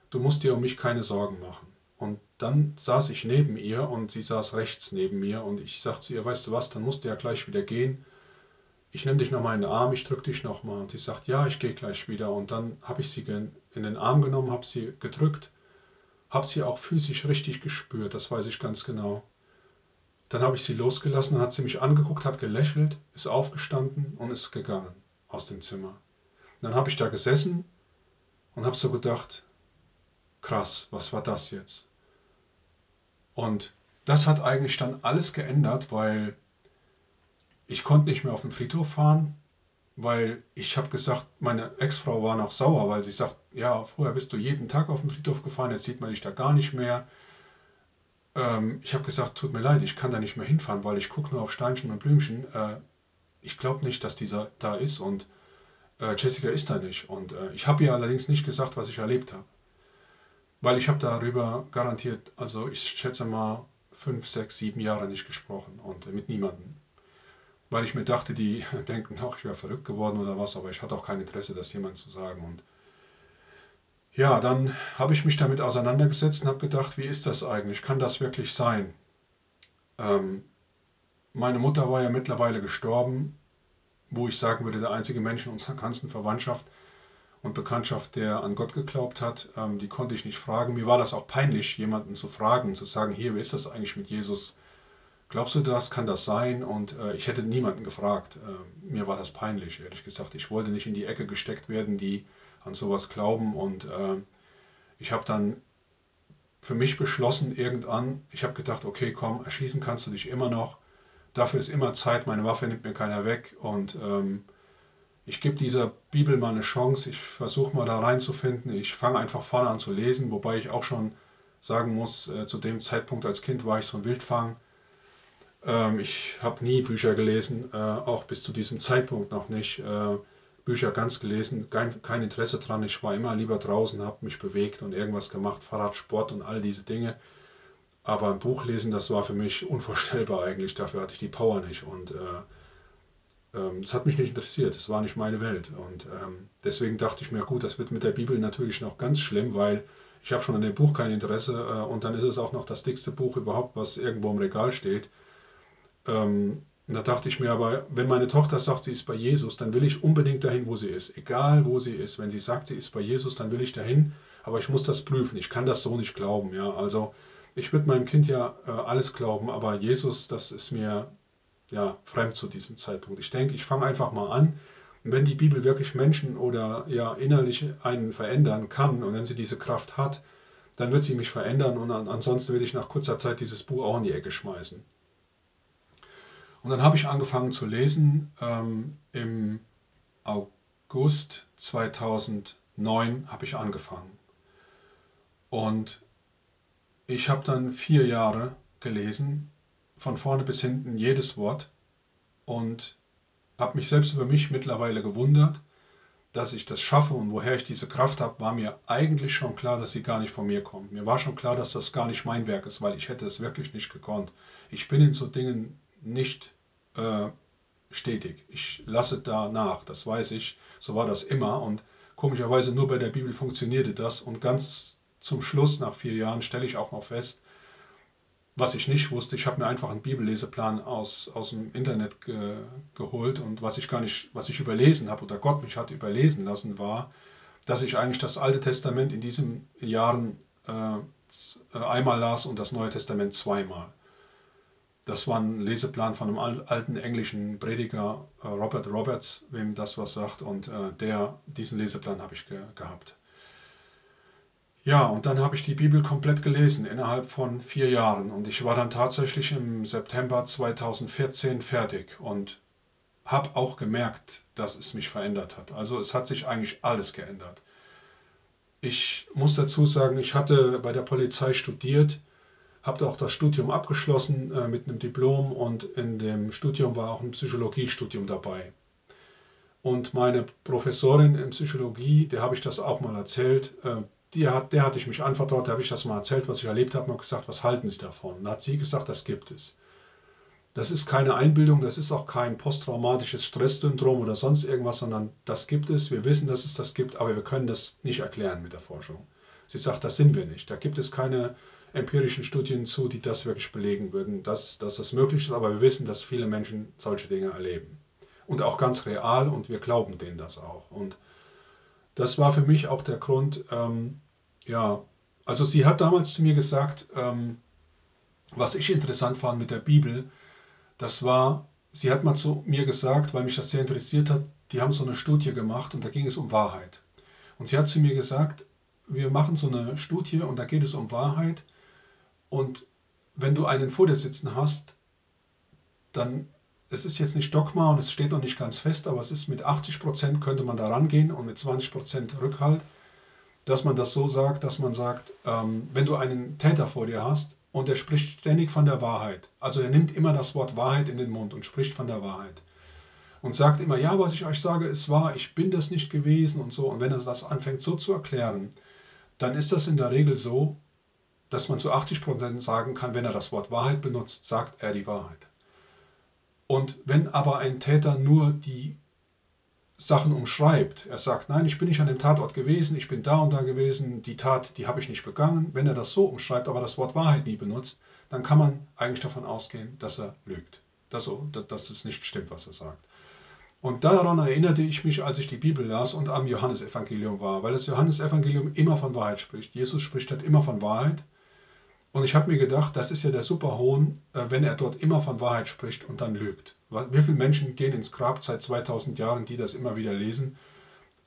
Du musst dir um mich keine Sorgen machen. Und dann saß ich neben ihr und sie saß rechts neben mir und ich sagte zu ihr, weißt du was, dann musst du ja gleich wieder gehen. Ich nehme dich nochmal in den Arm, ich drücke dich nochmal. Und sie sagt, ja, ich gehe gleich wieder. Und dann habe ich sie in den Arm genommen, habe sie gedrückt, habe sie auch physisch richtig gespürt, das weiß ich ganz genau. Dann habe ich sie losgelassen, dann hat sie mich angeguckt, hat gelächelt, ist aufgestanden und ist gegangen aus dem Zimmer. Dann habe ich da gesessen und habe so gedacht, krass, was war das jetzt? Und das hat eigentlich dann alles geändert, weil ich konnte nicht mehr auf den Friedhof fahren, weil ich habe gesagt, meine Ex-Frau war noch sauer, weil sie sagt, ja, früher bist du jeden Tag auf den Friedhof gefahren, jetzt sieht man dich da gar nicht mehr. Ähm, ich habe gesagt, tut mir leid, ich kann da nicht mehr hinfahren, weil ich gucke nur auf Steinchen und Blümchen. Äh, ich glaube nicht, dass dieser da ist und äh, Jessica ist da nicht. Und äh, ich habe ihr allerdings nicht gesagt, was ich erlebt habe. Weil ich habe darüber garantiert, also ich schätze mal fünf, sechs, sieben Jahre nicht gesprochen und äh, mit niemandem. Weil ich mir dachte, die (laughs) denken, ach, ich wäre verrückt geworden oder was, aber ich hatte auch kein Interesse, das jemand zu sagen. Und ja, dann habe ich mich damit auseinandergesetzt und habe gedacht, wie ist das eigentlich? Kann das wirklich sein? Ähm, meine Mutter war ja mittlerweile gestorben, wo ich sagen würde, der einzige Mensch in unserer ganzen Verwandtschaft und Bekanntschaft, der an Gott geglaubt hat, ähm, die konnte ich nicht fragen. Mir war das auch peinlich, jemanden zu fragen, zu sagen, hier, wie ist das eigentlich mit Jesus? Glaubst du das? Kann das sein? Und äh, ich hätte niemanden gefragt. Äh, mir war das peinlich, ehrlich gesagt. Ich wollte nicht in die Ecke gesteckt werden, die an sowas glauben. Und äh, ich habe dann für mich beschlossen, irgendwann, ich habe gedacht, okay, komm, erschießen kannst du dich immer noch. Dafür ist immer Zeit, meine Waffe nimmt mir keiner weg. Und ähm, ich gebe dieser Bibel mal eine Chance. Ich versuche mal da reinzufinden. Ich fange einfach vorne an zu lesen, wobei ich auch schon sagen muss, äh, zu dem Zeitpunkt als Kind war ich so ein Wildfang. Ähm, ich habe nie Bücher gelesen, äh, auch bis zu diesem Zeitpunkt noch nicht. Äh, Bücher ganz gelesen, kein, kein Interesse dran. Ich war immer lieber draußen, habe mich bewegt und irgendwas gemacht, Fahrradsport und all diese Dinge. Aber ein Buch lesen, das war für mich unvorstellbar eigentlich. Dafür hatte ich die Power nicht. Und äh, ähm, es hat mich nicht interessiert. Es war nicht meine Welt. Und ähm, deswegen dachte ich mir, gut, das wird mit der Bibel natürlich noch ganz schlimm, weil ich habe schon an dem Buch kein Interesse. Äh, und dann ist es auch noch das dickste Buch überhaupt, was irgendwo im Regal steht. Ähm, da dachte ich mir aber, wenn meine Tochter sagt, sie ist bei Jesus, dann will ich unbedingt dahin, wo sie ist. Egal, wo sie ist. Wenn sie sagt, sie ist bei Jesus, dann will ich dahin. Aber ich muss das prüfen. Ich kann das so nicht glauben. Ja, also ich würde meinem Kind ja äh, alles glauben, aber Jesus, das ist mir ja fremd zu diesem Zeitpunkt. Ich denke, ich fange einfach mal an. Und wenn die Bibel wirklich Menschen oder ja innerlich einen verändern kann und wenn sie diese Kraft hat, dann wird sie mich verändern und an, ansonsten will ich nach kurzer Zeit dieses Buch auch in die Ecke schmeißen. Und dann habe ich angefangen zu lesen. Ähm, Im August 2009 habe ich angefangen. Und ich habe dann vier Jahre gelesen, von vorne bis hinten jedes Wort. Und habe mich selbst über mich mittlerweile gewundert, dass ich das schaffe und woher ich diese Kraft habe, war mir eigentlich schon klar, dass sie gar nicht von mir kommt. Mir war schon klar, dass das gar nicht mein Werk ist, weil ich hätte es wirklich nicht gekonnt. Ich bin in so Dingen nicht äh, stetig. Ich lasse da nach, das weiß ich. So war das immer und komischerweise nur bei der Bibel funktionierte das und ganz zum Schluss, nach vier Jahren, stelle ich auch noch fest, was ich nicht wusste, ich habe mir einfach einen Bibelleseplan aus, aus dem Internet ge, geholt und was ich gar nicht, was ich überlesen habe oder Gott mich hat überlesen lassen, war, dass ich eigentlich das Alte Testament in diesen Jahren äh, einmal las und das Neue Testament zweimal. Das war ein Leseplan von einem alten englischen Prediger, äh, Robert Roberts, wem das was sagt. Und äh, der, diesen Leseplan habe ich ge gehabt. Ja, und dann habe ich die Bibel komplett gelesen innerhalb von vier Jahren. Und ich war dann tatsächlich im September 2014 fertig und habe auch gemerkt, dass es mich verändert hat. Also es hat sich eigentlich alles geändert. Ich muss dazu sagen, ich hatte bei der Polizei studiert habe auch das Studium abgeschlossen äh, mit einem Diplom und in dem Studium war auch ein Psychologiestudium dabei. Und meine Professorin in Psychologie, der habe ich das auch mal erzählt, äh, die hat, der hatte ich mich anvertraut, da habe ich das mal erzählt, was ich erlebt habe, und gesagt, was halten Sie davon? Und hat sie gesagt, das gibt es. Das ist keine Einbildung, das ist auch kein posttraumatisches Stresssyndrom oder sonst irgendwas, sondern das gibt es. Wir wissen, dass es das gibt, aber wir können das nicht erklären mit der Forschung. Sie sagt, das sind wir nicht. Da gibt es keine empirischen Studien zu, die das wirklich belegen würden, dass, dass das möglich ist. Aber wir wissen, dass viele Menschen solche Dinge erleben. Und auch ganz real und wir glauben denen das auch. Und das war für mich auch der Grund, ähm, ja, also sie hat damals zu mir gesagt, ähm, was ich interessant fand mit der Bibel, das war, sie hat mal zu mir gesagt, weil mich das sehr interessiert hat, die haben so eine Studie gemacht und da ging es um Wahrheit. Und sie hat zu mir gesagt, wir machen so eine Studie und da geht es um Wahrheit. Und wenn du einen vor dir sitzen hast, dann, es ist jetzt nicht Dogma und es steht noch nicht ganz fest, aber es ist mit 80 Prozent könnte man da rangehen und mit 20 Prozent Rückhalt, dass man das so sagt, dass man sagt, ähm, wenn du einen Täter vor dir hast und er spricht ständig von der Wahrheit, also er nimmt immer das Wort Wahrheit in den Mund und spricht von der Wahrheit und sagt immer, ja, was ich euch sage, ist wahr, ich bin das nicht gewesen und so. Und wenn er das anfängt so zu erklären, dann ist das in der Regel so, dass man zu 80% sagen kann, wenn er das Wort Wahrheit benutzt, sagt er die Wahrheit. Und wenn aber ein Täter nur die Sachen umschreibt, er sagt, nein, ich bin nicht an dem Tatort gewesen, ich bin da und da gewesen, die Tat, die habe ich nicht begangen, wenn er das so umschreibt, aber das Wort Wahrheit nie benutzt, dann kann man eigentlich davon ausgehen, dass er lügt, dass, dass es nicht stimmt, was er sagt. Und daran erinnerte ich mich, als ich die Bibel las und am Johannesevangelium war, weil das Johannesevangelium immer von Wahrheit spricht. Jesus spricht dort immer von Wahrheit. Und ich habe mir gedacht, das ist ja der Superhohn, äh, wenn er dort immer von Wahrheit spricht und dann lügt. Wie viele Menschen gehen ins Grab seit 2000 Jahren, die das immer wieder lesen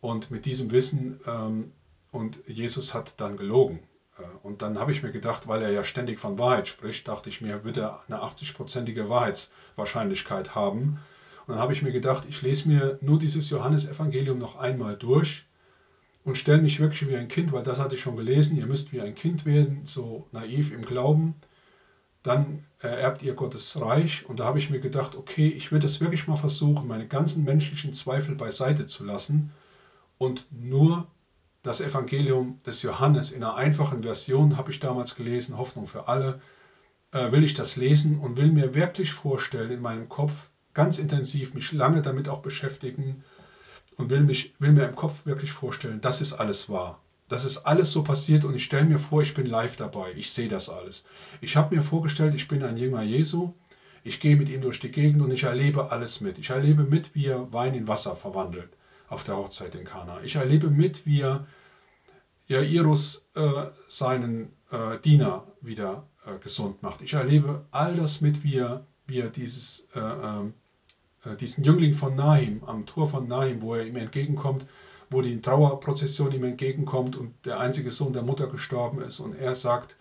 und mit diesem Wissen ähm, und Jesus hat dann gelogen. Äh, und dann habe ich mir gedacht, weil er ja ständig von Wahrheit spricht, dachte ich mir, wird er eine 80-prozentige Wahrheitswahrscheinlichkeit haben. Und dann habe ich mir gedacht, ich lese mir nur dieses Johannesevangelium noch einmal durch und stelle mich wirklich wie ein Kind, weil das hatte ich schon gelesen, ihr müsst wie ein Kind werden, so naiv im Glauben. Dann ererbt ihr Gottes Reich. Und da habe ich mir gedacht, okay, ich würde es wirklich mal versuchen, meine ganzen menschlichen Zweifel beiseite zu lassen und nur das Evangelium des Johannes in einer einfachen Version, habe ich damals gelesen, Hoffnung für alle, äh, will ich das lesen und will mir wirklich vorstellen in meinem Kopf, ganz intensiv mich lange damit auch beschäftigen und will, mich, will mir im Kopf wirklich vorstellen, das ist alles wahr. Das ist alles so passiert und ich stelle mir vor, ich bin live dabei. Ich sehe das alles. Ich habe mir vorgestellt, ich bin ein Jünger Jesu. Ich gehe mit ihm durch die Gegend und ich erlebe alles mit. Ich erlebe mit, wie er Wein in Wasser verwandelt auf der Hochzeit in Kana. Ich erlebe mit, wie er Jairus äh, seinen äh, Diener wieder äh, gesund macht. Ich erlebe all das mit, wie er, wie er dieses äh, ähm, äh, diesen Jüngling von Nahim, am Tor von Nahim, wo er ihm entgegenkommt, wo die Trauerprozession ihm entgegenkommt und der einzige Sohn der Mutter gestorben ist. Und er sagt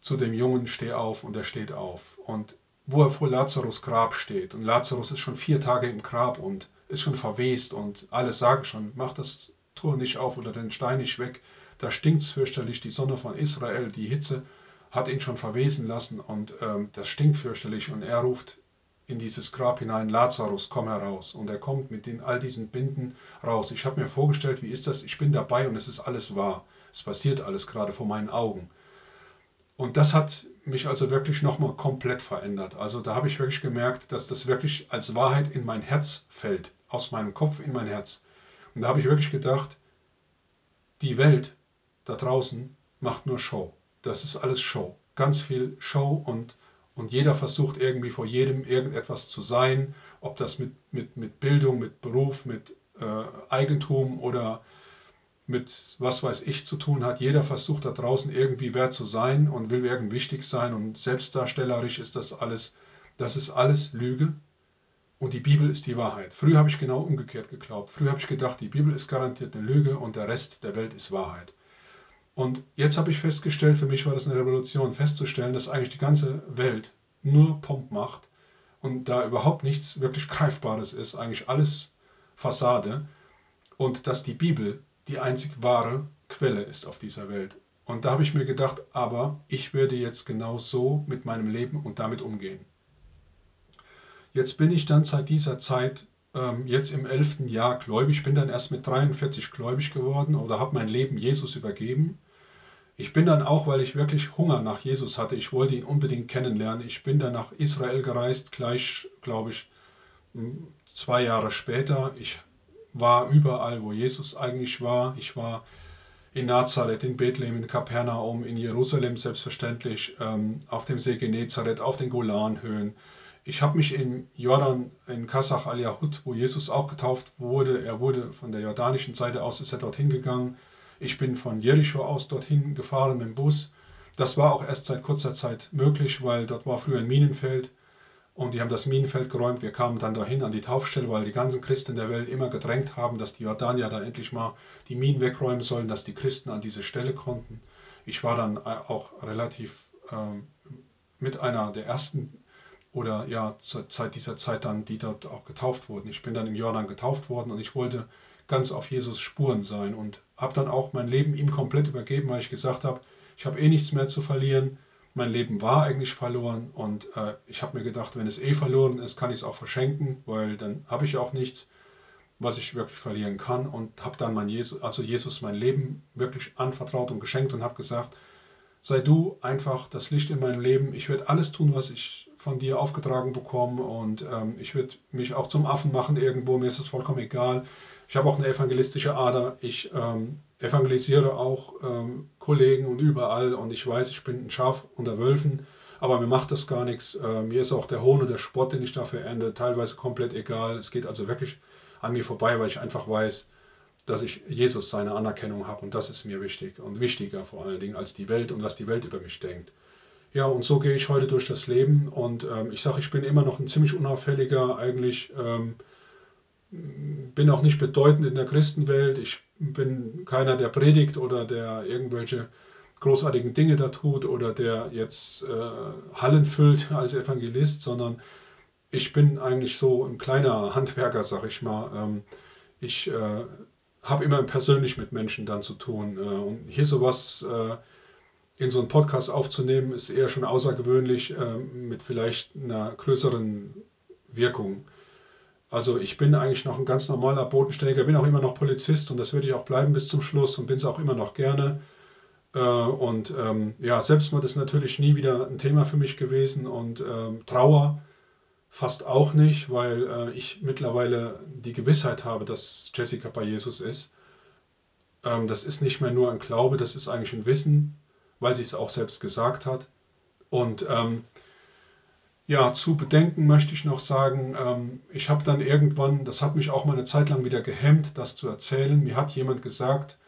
zu dem Jungen, steh auf und er steht auf. Und wo er vor Lazarus Grab steht und Lazarus ist schon vier Tage im Grab und ist schon verwest und alle sagen schon, mach das Tor nicht auf oder den Stein nicht weg, da stinkt es fürchterlich, die Sonne von Israel, die Hitze hat ihn schon verwesen lassen und ähm, das stinkt fürchterlich. Und er ruft in dieses Grab hinein, Lazarus, komm heraus. Und er kommt mit den, all diesen Binden raus. Ich habe mir vorgestellt, wie ist das? Ich bin dabei und es ist alles wahr. Es passiert alles gerade vor meinen Augen. Und das hat mich also wirklich nochmal komplett verändert. Also da habe ich wirklich gemerkt, dass das wirklich als Wahrheit in mein Herz fällt, aus meinem Kopf in mein Herz. Und da habe ich wirklich gedacht, die Welt da draußen macht nur Show. Das ist alles Show. Ganz viel Show und und jeder versucht irgendwie vor jedem irgendetwas zu sein, ob das mit, mit, mit Bildung, mit Beruf, mit äh, Eigentum oder mit was weiß ich zu tun hat. Jeder versucht da draußen irgendwie wer zu sein und will irgendwie wichtig sein und selbstdarstellerisch ist das alles. Das ist alles Lüge und die Bibel ist die Wahrheit. Früher habe ich genau umgekehrt geglaubt. Früher habe ich gedacht, die Bibel ist garantiert eine Lüge und der Rest der Welt ist Wahrheit. Und jetzt habe ich festgestellt, für mich war das eine Revolution, festzustellen, dass eigentlich die ganze Welt nur Pomp macht und da überhaupt nichts wirklich Greifbares ist, eigentlich alles Fassade und dass die Bibel die einzig wahre Quelle ist auf dieser Welt. Und da habe ich mir gedacht, aber ich werde jetzt genau so mit meinem Leben und damit umgehen. Jetzt bin ich dann seit dieser Zeit ähm, jetzt im elften Jahr gläubig, bin dann erst mit 43 gläubig geworden oder habe mein Leben Jesus übergeben ich bin dann auch, weil ich wirklich Hunger nach Jesus hatte, ich wollte ihn unbedingt kennenlernen. Ich bin dann nach Israel gereist, gleich, glaube ich, zwei Jahre später. Ich war überall, wo Jesus eigentlich war. Ich war in Nazareth, in Bethlehem, in Kapernaum, in Jerusalem selbstverständlich, ähm, auf dem See Genezareth, auf den Golanhöhen. Ich habe mich in Jordan, in Kasach al-Yahud, wo Jesus auch getauft wurde, er wurde von der jordanischen Seite aus, ist er dorthin gegangen, ich bin von Jericho aus dorthin gefahren mit dem Bus. Das war auch erst seit kurzer Zeit möglich, weil dort war früher ein Minenfeld. und die haben das Minenfeld geräumt. Wir kamen dann dahin an die Taufstelle, weil die ganzen Christen der Welt immer gedrängt haben, dass die Jordanier da endlich mal die Minen wegräumen sollen, dass die Christen an diese Stelle konnten. Ich war dann äh, auch relativ ähm, mit einer der ersten oder ja, seit dieser Zeit dann, die dort auch getauft wurden. Ich bin dann im Jordan getauft worden und ich wollte ganz auf Jesus Spuren sein und habe dann auch mein Leben ihm komplett übergeben, weil ich gesagt habe, ich habe eh nichts mehr zu verlieren. Mein Leben war eigentlich verloren und äh, ich habe mir gedacht, wenn es eh verloren ist, kann ich es auch verschenken, weil dann habe ich auch nichts, was ich wirklich verlieren kann und habe dann mein Jesus, also Jesus mein Leben wirklich anvertraut und geschenkt und habe gesagt, sei du einfach das Licht in meinem Leben. Ich werde alles tun, was ich von dir aufgetragen bekomme und ähm, ich werde mich auch zum Affen machen irgendwo. Mir ist das vollkommen egal. Ich habe auch eine evangelistische Ader. Ich ähm, evangelisiere auch ähm, Kollegen und überall und ich weiß, ich bin ein Schaf unter Wölfen, aber mir macht das gar nichts. Äh, mir ist auch der Hohn und der Spott, den ich dafür ende, teilweise komplett egal. Es geht also wirklich an mir vorbei, weil ich einfach weiß, dass ich Jesus seine Anerkennung habe und das ist mir wichtig und wichtiger vor allen Dingen als die Welt und was die Welt über mich denkt. Ja, und so gehe ich heute durch das Leben und ähm, ich sage, ich bin immer noch ein ziemlich unauffälliger, eigentlich ähm, bin auch nicht bedeutend in der Christenwelt. Ich bin keiner, der predigt oder der irgendwelche großartigen Dinge da tut oder der jetzt äh, Hallen füllt als Evangelist, sondern ich bin eigentlich so ein kleiner Handwerker, sag ich mal. Ähm, ich äh, habe immer persönlich mit Menschen dann zu tun. Äh, und hier sowas äh, in so einen Podcast aufzunehmen, ist eher schon außergewöhnlich äh, mit vielleicht einer größeren Wirkung. Also ich bin eigentlich noch ein ganz normaler Bodenständiger, bin auch immer noch Polizist und das werde ich auch bleiben bis zum Schluss und bin es auch immer noch gerne. Äh, und ähm, ja, Selbstmord ist natürlich nie wieder ein Thema für mich gewesen und ähm, Trauer fast auch nicht, weil äh, ich mittlerweile die Gewissheit habe, dass Jessica bei Jesus ist. Ähm, das ist nicht mehr nur ein Glaube, das ist eigentlich ein Wissen, weil sie es auch selbst gesagt hat. Und ähm, ja, zu bedenken möchte ich noch sagen, ähm, ich habe dann irgendwann, das hat mich auch mal eine Zeit lang wieder gehemmt, das zu erzählen. Mir hat jemand gesagt,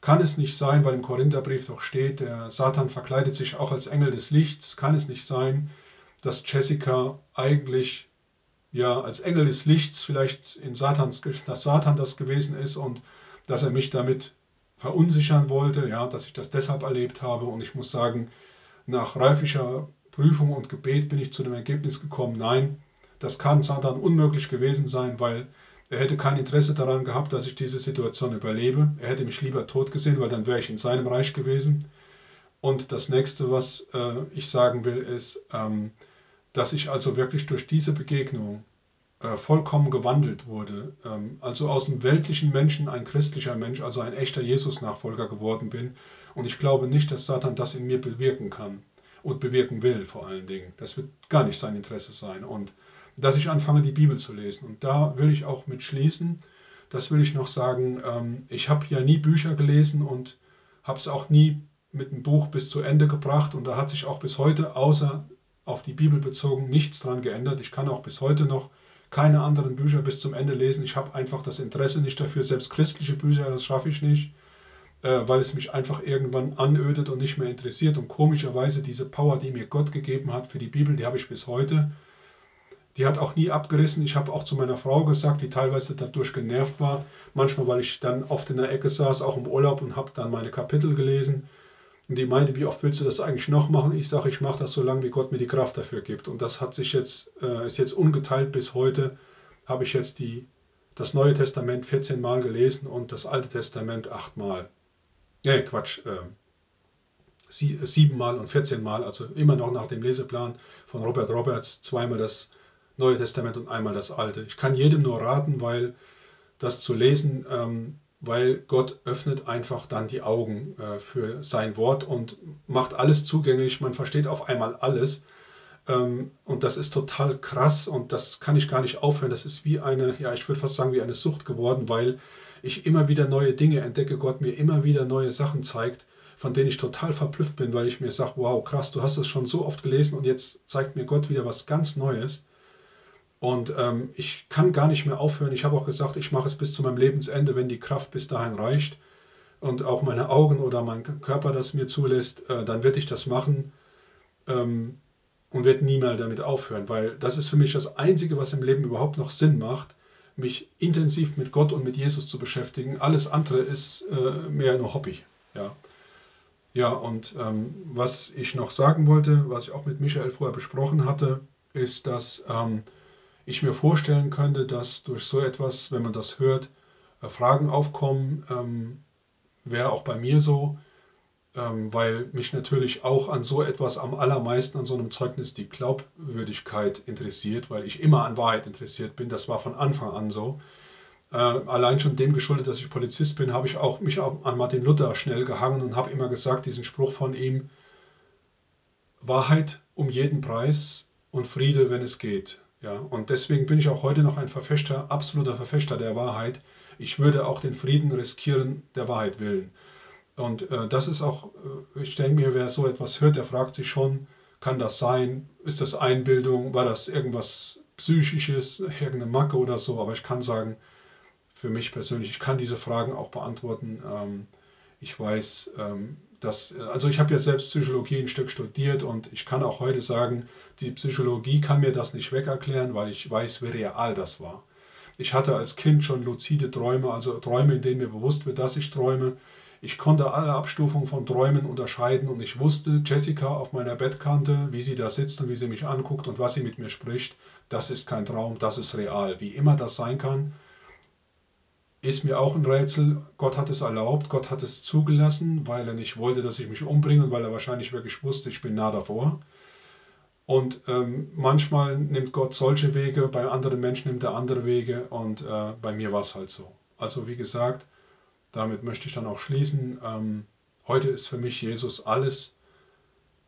kann es nicht sein, weil im Korintherbrief doch steht, der Satan verkleidet sich auch als Engel des Lichts, kann es nicht sein, dass Jessica eigentlich ja als Engel des Lichts vielleicht in Satans, dass Satan das gewesen ist und dass er mich damit verunsichern wollte, ja, dass ich das deshalb erlebt habe. Und ich muss sagen, nach reiflicher Prüfung und Gebet bin ich zu dem Ergebnis gekommen, nein, das kann Satan unmöglich gewesen sein, weil er hätte kein Interesse daran gehabt, dass ich diese Situation überlebe. Er hätte mich lieber tot gesehen, weil dann wäre ich in seinem Reich gewesen. Und das nächste, was äh, ich sagen will, ist, ähm, dass ich also wirklich durch diese Begegnung äh, vollkommen gewandelt wurde. Ähm, also aus einem weltlichen Menschen ein christlicher Mensch, also ein echter Jesus-Nachfolger geworden bin. Und ich glaube nicht, dass Satan das in mir bewirken kann und bewirken will vor allen Dingen. Das wird gar nicht sein Interesse sein. Und dass ich anfange, die Bibel zu lesen. Und da will ich auch mit schließen. Das will ich noch sagen. Ähm, ich habe ja nie Bücher gelesen und habe es auch nie mit einem Buch bis zu Ende gebracht. Und da hat sich auch bis heute, außer auf die Bibel bezogen, nichts dran geändert. Ich kann auch bis heute noch keine anderen Bücher bis zum Ende lesen. Ich habe einfach das Interesse nicht dafür. Selbst christliche Bücher, das schaffe ich nicht weil es mich einfach irgendwann anödet und nicht mehr interessiert. Und komischerweise diese Power, die mir Gott gegeben hat für die Bibel, die habe ich bis heute. Die hat auch nie abgerissen. Ich habe auch zu meiner Frau gesagt, die teilweise dadurch genervt war. Manchmal, weil ich dann oft in der Ecke saß, auch im Urlaub und habe dann meine Kapitel gelesen. Und die meinte, wie oft willst du das eigentlich noch machen? Ich sage, ich mache das so lange, wie Gott mir die Kraft dafür gibt. Und das hat sich jetzt, äh, ist jetzt ungeteilt bis heute. Habe ich jetzt die, das Neue Testament 14 Mal gelesen und das Alte Testament 8 Mal. Nee, Quatsch. Äh, sie, siebenmal und 14 Mal, also immer noch nach dem Leseplan von Robert Roberts, zweimal das Neue Testament und einmal das Alte. Ich kann jedem nur raten, weil das zu lesen, ähm, weil Gott öffnet einfach dann die Augen äh, für sein Wort und macht alles zugänglich. Man versteht auf einmal alles. Ähm, und das ist total krass und das kann ich gar nicht aufhören. Das ist wie eine, ja, ich würde fast sagen, wie eine Sucht geworden, weil ich immer wieder neue Dinge entdecke, Gott mir immer wieder neue Sachen zeigt, von denen ich total verblüfft bin, weil ich mir sage, wow, krass, du hast es schon so oft gelesen und jetzt zeigt mir Gott wieder was ganz Neues. Und ähm, ich kann gar nicht mehr aufhören. Ich habe auch gesagt, ich mache es bis zu meinem Lebensende, wenn die Kraft bis dahin reicht und auch meine Augen oder mein Körper das mir zulässt, äh, dann werde ich das machen. Ähm, und werde nie mal damit aufhören, weil das ist für mich das Einzige, was im Leben überhaupt noch Sinn macht, mich intensiv mit Gott und mit Jesus zu beschäftigen. Alles andere ist äh, mehr nur Hobby. Ja, ja und ähm, was ich noch sagen wollte, was ich auch mit Michael vorher besprochen hatte, ist, dass ähm, ich mir vorstellen könnte, dass durch so etwas, wenn man das hört, äh, Fragen aufkommen. Ähm, Wäre auch bei mir so, ähm, weil mich natürlich auch an so etwas am allermeisten, an so einem Zeugnis, die Glaubwürdigkeit interessiert, weil ich immer an Wahrheit interessiert bin. Das war von Anfang an so. Äh, allein schon dem geschuldet, dass ich Polizist bin, habe ich auch mich an Martin Luther schnell gehangen und habe immer gesagt, diesen Spruch von ihm, Wahrheit um jeden Preis und Friede, wenn es geht. Ja, und deswegen bin ich auch heute noch ein Verfechter, absoluter Verfechter der Wahrheit. Ich würde auch den Frieden riskieren, der Wahrheit willen. Und äh, das ist auch, äh, ich denke mir, wer so etwas hört, der fragt sich schon, kann das sein? Ist das Einbildung? War das irgendwas Psychisches, irgendeine Macke oder so? Aber ich kann sagen, für mich persönlich, ich kann diese Fragen auch beantworten. Ähm, ich weiß, ähm, dass, also ich habe ja selbst Psychologie ein Stück studiert und ich kann auch heute sagen, die Psychologie kann mir das nicht wegerklären, weil ich weiß, wie real das war. Ich hatte als Kind schon luzide Träume, also Träume, in denen mir bewusst wird, dass ich träume. Ich konnte alle Abstufungen von Träumen unterscheiden und ich wusste, Jessica auf meiner Bettkante, wie sie da sitzt und wie sie mich anguckt und was sie mit mir spricht, das ist kein Traum, das ist real. Wie immer das sein kann, ist mir auch ein Rätsel. Gott hat es erlaubt, Gott hat es zugelassen, weil er nicht wollte, dass ich mich umbringe und weil er wahrscheinlich wirklich wusste, ich bin nah davor. Und ähm, manchmal nimmt Gott solche Wege, bei anderen Menschen nimmt er andere Wege und äh, bei mir war es halt so. Also wie gesagt, damit möchte ich dann auch schließen. Ähm, heute ist für mich Jesus alles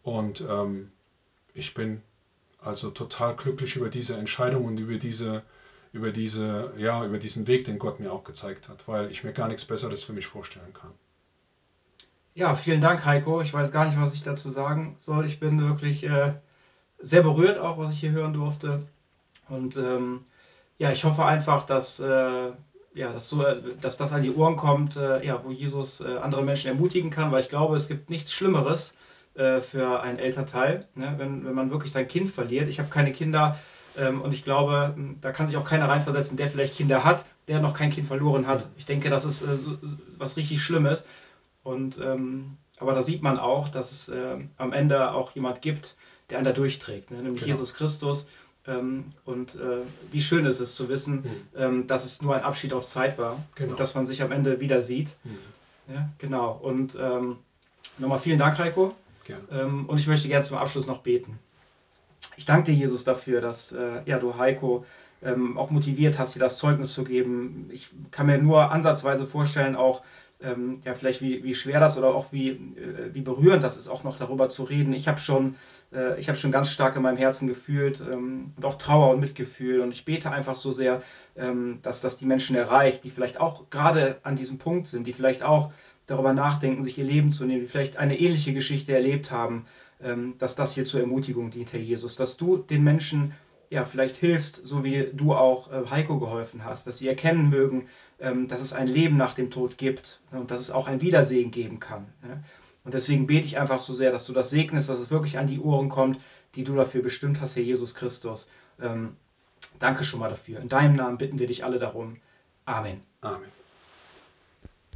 und ähm, ich bin also total glücklich über diese Entscheidung und über diese, über diese, ja, über diesen Weg, den Gott mir auch gezeigt hat, weil ich mir gar nichts Besseres für mich vorstellen kann.
Ja, vielen Dank, Heiko. Ich weiß gar nicht, was ich dazu sagen soll. Ich bin wirklich äh, sehr berührt, auch was ich hier hören durfte. Und ähm, ja, ich hoffe einfach, dass äh, ja, dass, so, dass das an die Ohren kommt, äh, ja, wo Jesus äh, andere Menschen ermutigen kann, weil ich glaube, es gibt nichts Schlimmeres äh, für einen Elternteil, ne, wenn, wenn man wirklich sein Kind verliert. Ich habe keine Kinder ähm, und ich glaube, da kann sich auch keiner reinversetzen, der vielleicht Kinder hat, der noch kein Kind verloren hat. Ich denke, das ist äh, so, was richtig Schlimmes. Und, ähm, aber da sieht man auch, dass es äh, am Ende auch jemand gibt, der einen da durchträgt, ne, nämlich genau. Jesus Christus ähm, und äh, wie schön ist es zu wissen, mhm. ähm, dass es nur ein Abschied auf Zeit war genau. und dass man sich am Ende wieder sieht. Mhm. Ja, genau. Und ähm, nochmal vielen Dank, Heiko. Ähm, und ich möchte gerne zum Abschluss noch beten. Ich danke dir, Jesus, dafür, dass äh, ja, du Heiko ähm, auch motiviert hast, dir das Zeugnis zu geben. Ich kann mir nur ansatzweise vorstellen, auch ähm, ja, vielleicht wie, wie schwer das oder auch wie, äh, wie berührend das ist, auch noch darüber zu reden. Ich habe schon, äh, ich schon ganz stark in meinem Herzen gefühlt ähm, und auch Trauer und Mitgefühl. Und ich bete einfach so sehr, ähm, dass das die Menschen erreicht, die vielleicht auch gerade an diesem Punkt sind, die vielleicht auch darüber nachdenken, sich ihr Leben zu nehmen, die vielleicht eine ähnliche Geschichte erlebt haben, ähm, dass das hier zur Ermutigung dient, Herr Jesus, dass du den Menschen ja, vielleicht hilfst, so wie du auch äh, Heiko geholfen hast, dass sie erkennen mögen, dass es ein Leben nach dem Tod gibt ne, und dass es auch ein Wiedersehen geben kann. Ne? Und deswegen bete ich einfach so sehr, dass du das segnest, dass es wirklich an die Ohren kommt, die du dafür bestimmt hast, Herr Jesus Christus. Ähm, danke schon mal dafür. In deinem Namen bitten wir dich alle darum. Amen.
Amen.